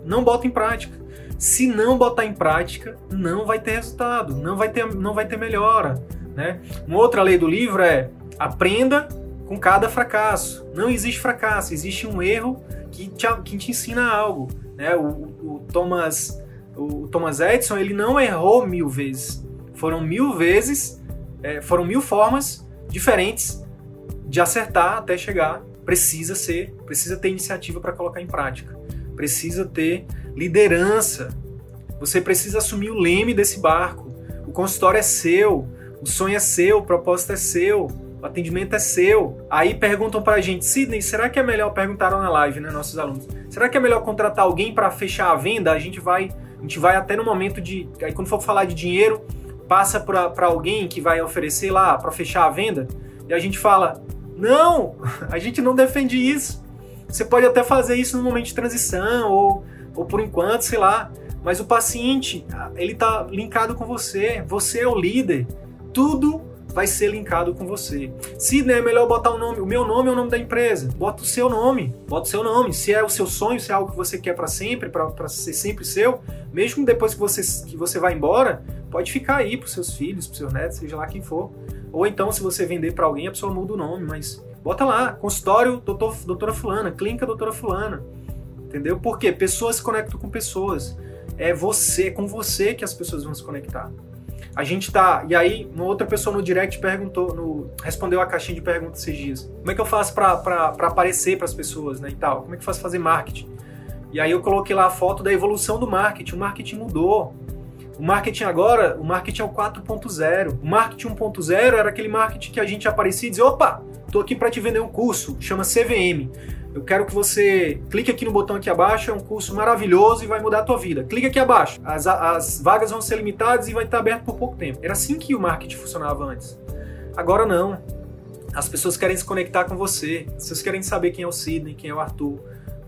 não bota em prática. Se não botar em prática, não vai ter resultado, não vai ter, não vai ter melhora, né? Uma outra lei do livro é aprenda com cada fracasso. Não existe fracasso, existe um erro que te, que te ensina algo, né? O, o Thomas o Thomas Edison ele não errou mil vezes, foram mil vezes, é, foram mil formas diferentes de acertar até chegar, precisa ser, precisa ter iniciativa para colocar em prática. Precisa ter liderança. Você precisa assumir o leme desse barco. O consultório é seu, o sonho é seu, o propósito é seu, o atendimento é seu. Aí perguntam pra gente, Sidney, será que é melhor perguntaram na live, né, nossos alunos? Será que é melhor contratar alguém para fechar a venda? A gente vai, a gente vai até no momento de, aí quando for falar de dinheiro, passa para alguém que vai oferecer lá para fechar a venda e a gente fala: "Não, a gente não defende isso. Você pode até fazer isso no momento de transição ou, ou por enquanto, sei lá, mas o paciente, ele tá linkado com você, você é o líder. Tudo vai ser linkado com você. Se é melhor botar o nome, o meu nome é o nome da empresa. Bota o seu nome, bota o seu nome. Se é o seu sonho, se é algo que você quer para sempre, para ser sempre seu, mesmo depois que você que você vai embora, pode ficar aí para seus filhos, para seus netos, seja lá quem for. Ou então, se você vender para alguém, a pessoa muda o nome, mas bota lá, consultório doutor, doutora fulana, clínica doutora fulana. Entendeu? Porque pessoas se conectam com pessoas. É você, é com você que as pessoas vão se conectar. A gente tá. E aí, uma outra pessoa no direct perguntou, no, respondeu a caixinha de perguntas esses dias. Como é que eu faço para aparecer para as pessoas, né? E tal? Como é que eu faço fazer marketing? E aí eu coloquei lá a foto da evolução do marketing. O marketing mudou. O marketing agora, o marketing é o 4.0. O marketing 1.0 era aquele marketing que a gente aparecia e dizia: opa, tô aqui para te vender um curso, chama CVM. Eu quero que você clique aqui no botão aqui abaixo, é um curso maravilhoso e vai mudar a tua vida. Clique aqui abaixo. As, as vagas vão ser limitadas e vai estar aberto por pouco tempo. Era assim que o marketing funcionava antes. Agora não. As pessoas querem se conectar com você. Pessoas querem saber quem é o Sidney, quem é o Arthur,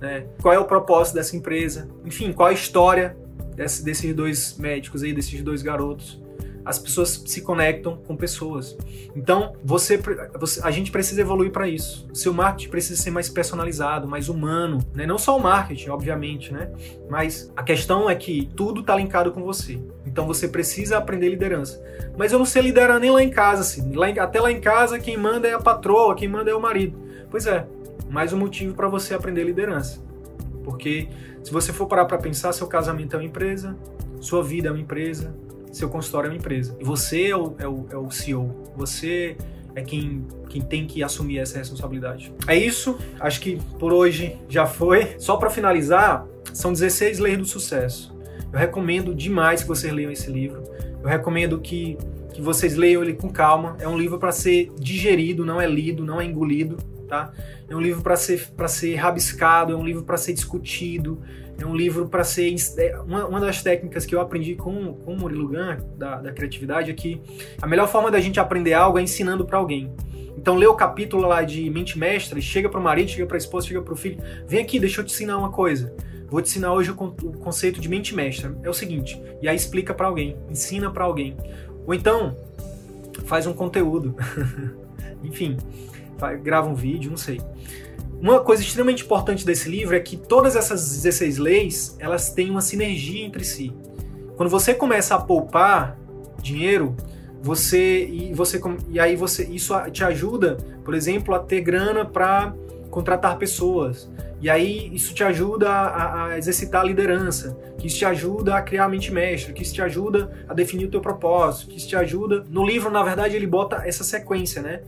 né? qual é o propósito dessa empresa, enfim, qual a história desse, desses dois médicos aí, desses dois garotos. As pessoas se conectam com pessoas. Então, você, você a gente precisa evoluir para isso. O seu marketing precisa ser mais personalizado, mais humano, né? Não só o marketing, obviamente, né? Mas a questão é que tudo está linkado com você. Então, você precisa aprender liderança. Mas eu não sei liderar nem lá em casa, assim. Lá em, até lá em casa, quem manda é a patroa, quem manda é o marido. Pois é, mais um motivo para você aprender liderança. Porque se você for parar para pensar, seu casamento é uma empresa, sua vida é uma empresa, seu consultório é uma empresa. E você é o, é o, é o CEO. Você é quem, quem tem que assumir essa responsabilidade. É isso. Acho que por hoje já foi. Só para finalizar, são 16 leis do sucesso. Eu recomendo demais que vocês leiam esse livro. Eu recomendo que, que vocês leiam ele com calma. É um livro para ser digerido, não é lido, não é engolido tá? É um livro para ser para ser rabiscado, é um livro para ser discutido, é um livro para ser é, uma, uma, das técnicas que eu aprendi com com o Murilo da, da criatividade é que a melhor forma da gente aprender algo é ensinando para alguém. Então lê o capítulo lá de mente mestra, chega para o marido, chega para a esposa, chega para o filho, vem aqui, deixa eu te ensinar uma coisa. Vou te ensinar hoje o, o conceito de mente mestra. É o seguinte, e aí explica para alguém, ensina para alguém. Ou então faz um conteúdo. Enfim, grava um vídeo, não sei. Uma coisa extremamente importante desse livro é que todas essas 16 leis, elas têm uma sinergia entre si. Quando você começa a poupar dinheiro, você e você e aí você isso te ajuda, por exemplo, a ter grana para contratar pessoas. E aí isso te ajuda a, a, exercitar a liderança, que isso te ajuda a criar a mente mestre, que isso te ajuda a definir o teu propósito, que isso te ajuda. No livro, na verdade, ele bota essa sequência, né?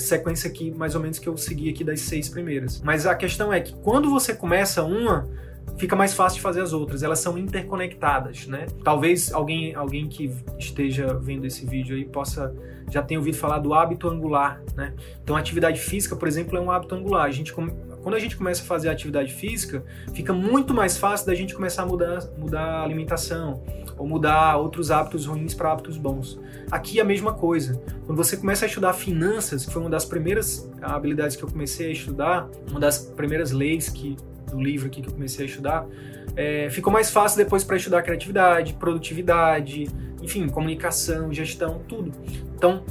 Sequência aqui, mais ou menos, que eu segui aqui das seis primeiras. Mas a questão é que quando você começa uma, fica mais fácil de fazer as outras. Elas são interconectadas, né? Talvez alguém, alguém que esteja vendo esse vídeo aí possa já tenha ouvido falar do hábito angular, né? Então, a atividade física, por exemplo, é um hábito angular. A gente quando a gente começa a fazer atividade física, fica muito mais fácil da gente começar a mudar, mudar a alimentação ou mudar outros hábitos ruins para hábitos bons. Aqui é a mesma coisa. Quando você começa a estudar finanças, que foi uma das primeiras habilidades que eu comecei a estudar, uma das primeiras leis que do livro aqui que eu comecei a estudar, é, ficou mais fácil depois para estudar criatividade, produtividade, enfim, comunicação, gestão, tudo. Então,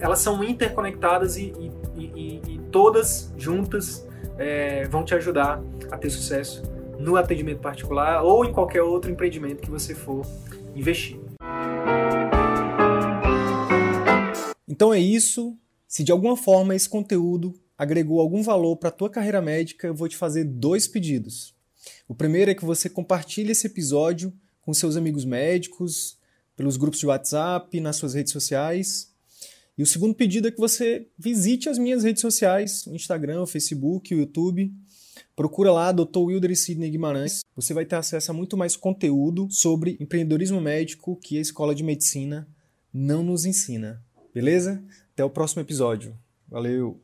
elas são interconectadas e, e, e, e todas juntas é, vão te ajudar a ter sucesso no atendimento particular ou em qualquer outro empreendimento que você for investir. Então é isso. Se de alguma forma esse conteúdo agregou algum valor para a tua carreira médica, eu vou te fazer dois pedidos. O primeiro é que você compartilhe esse episódio com seus amigos médicos, pelos grupos de WhatsApp, nas suas redes sociais. E o segundo pedido é que você visite as minhas redes sociais, o Instagram, o Facebook, o YouTube. Procura lá Dr. Wilder e Sidney Guimarães. Você vai ter acesso a muito mais conteúdo sobre empreendedorismo médico que a Escola de Medicina não nos ensina. Beleza? Até o próximo episódio. Valeu!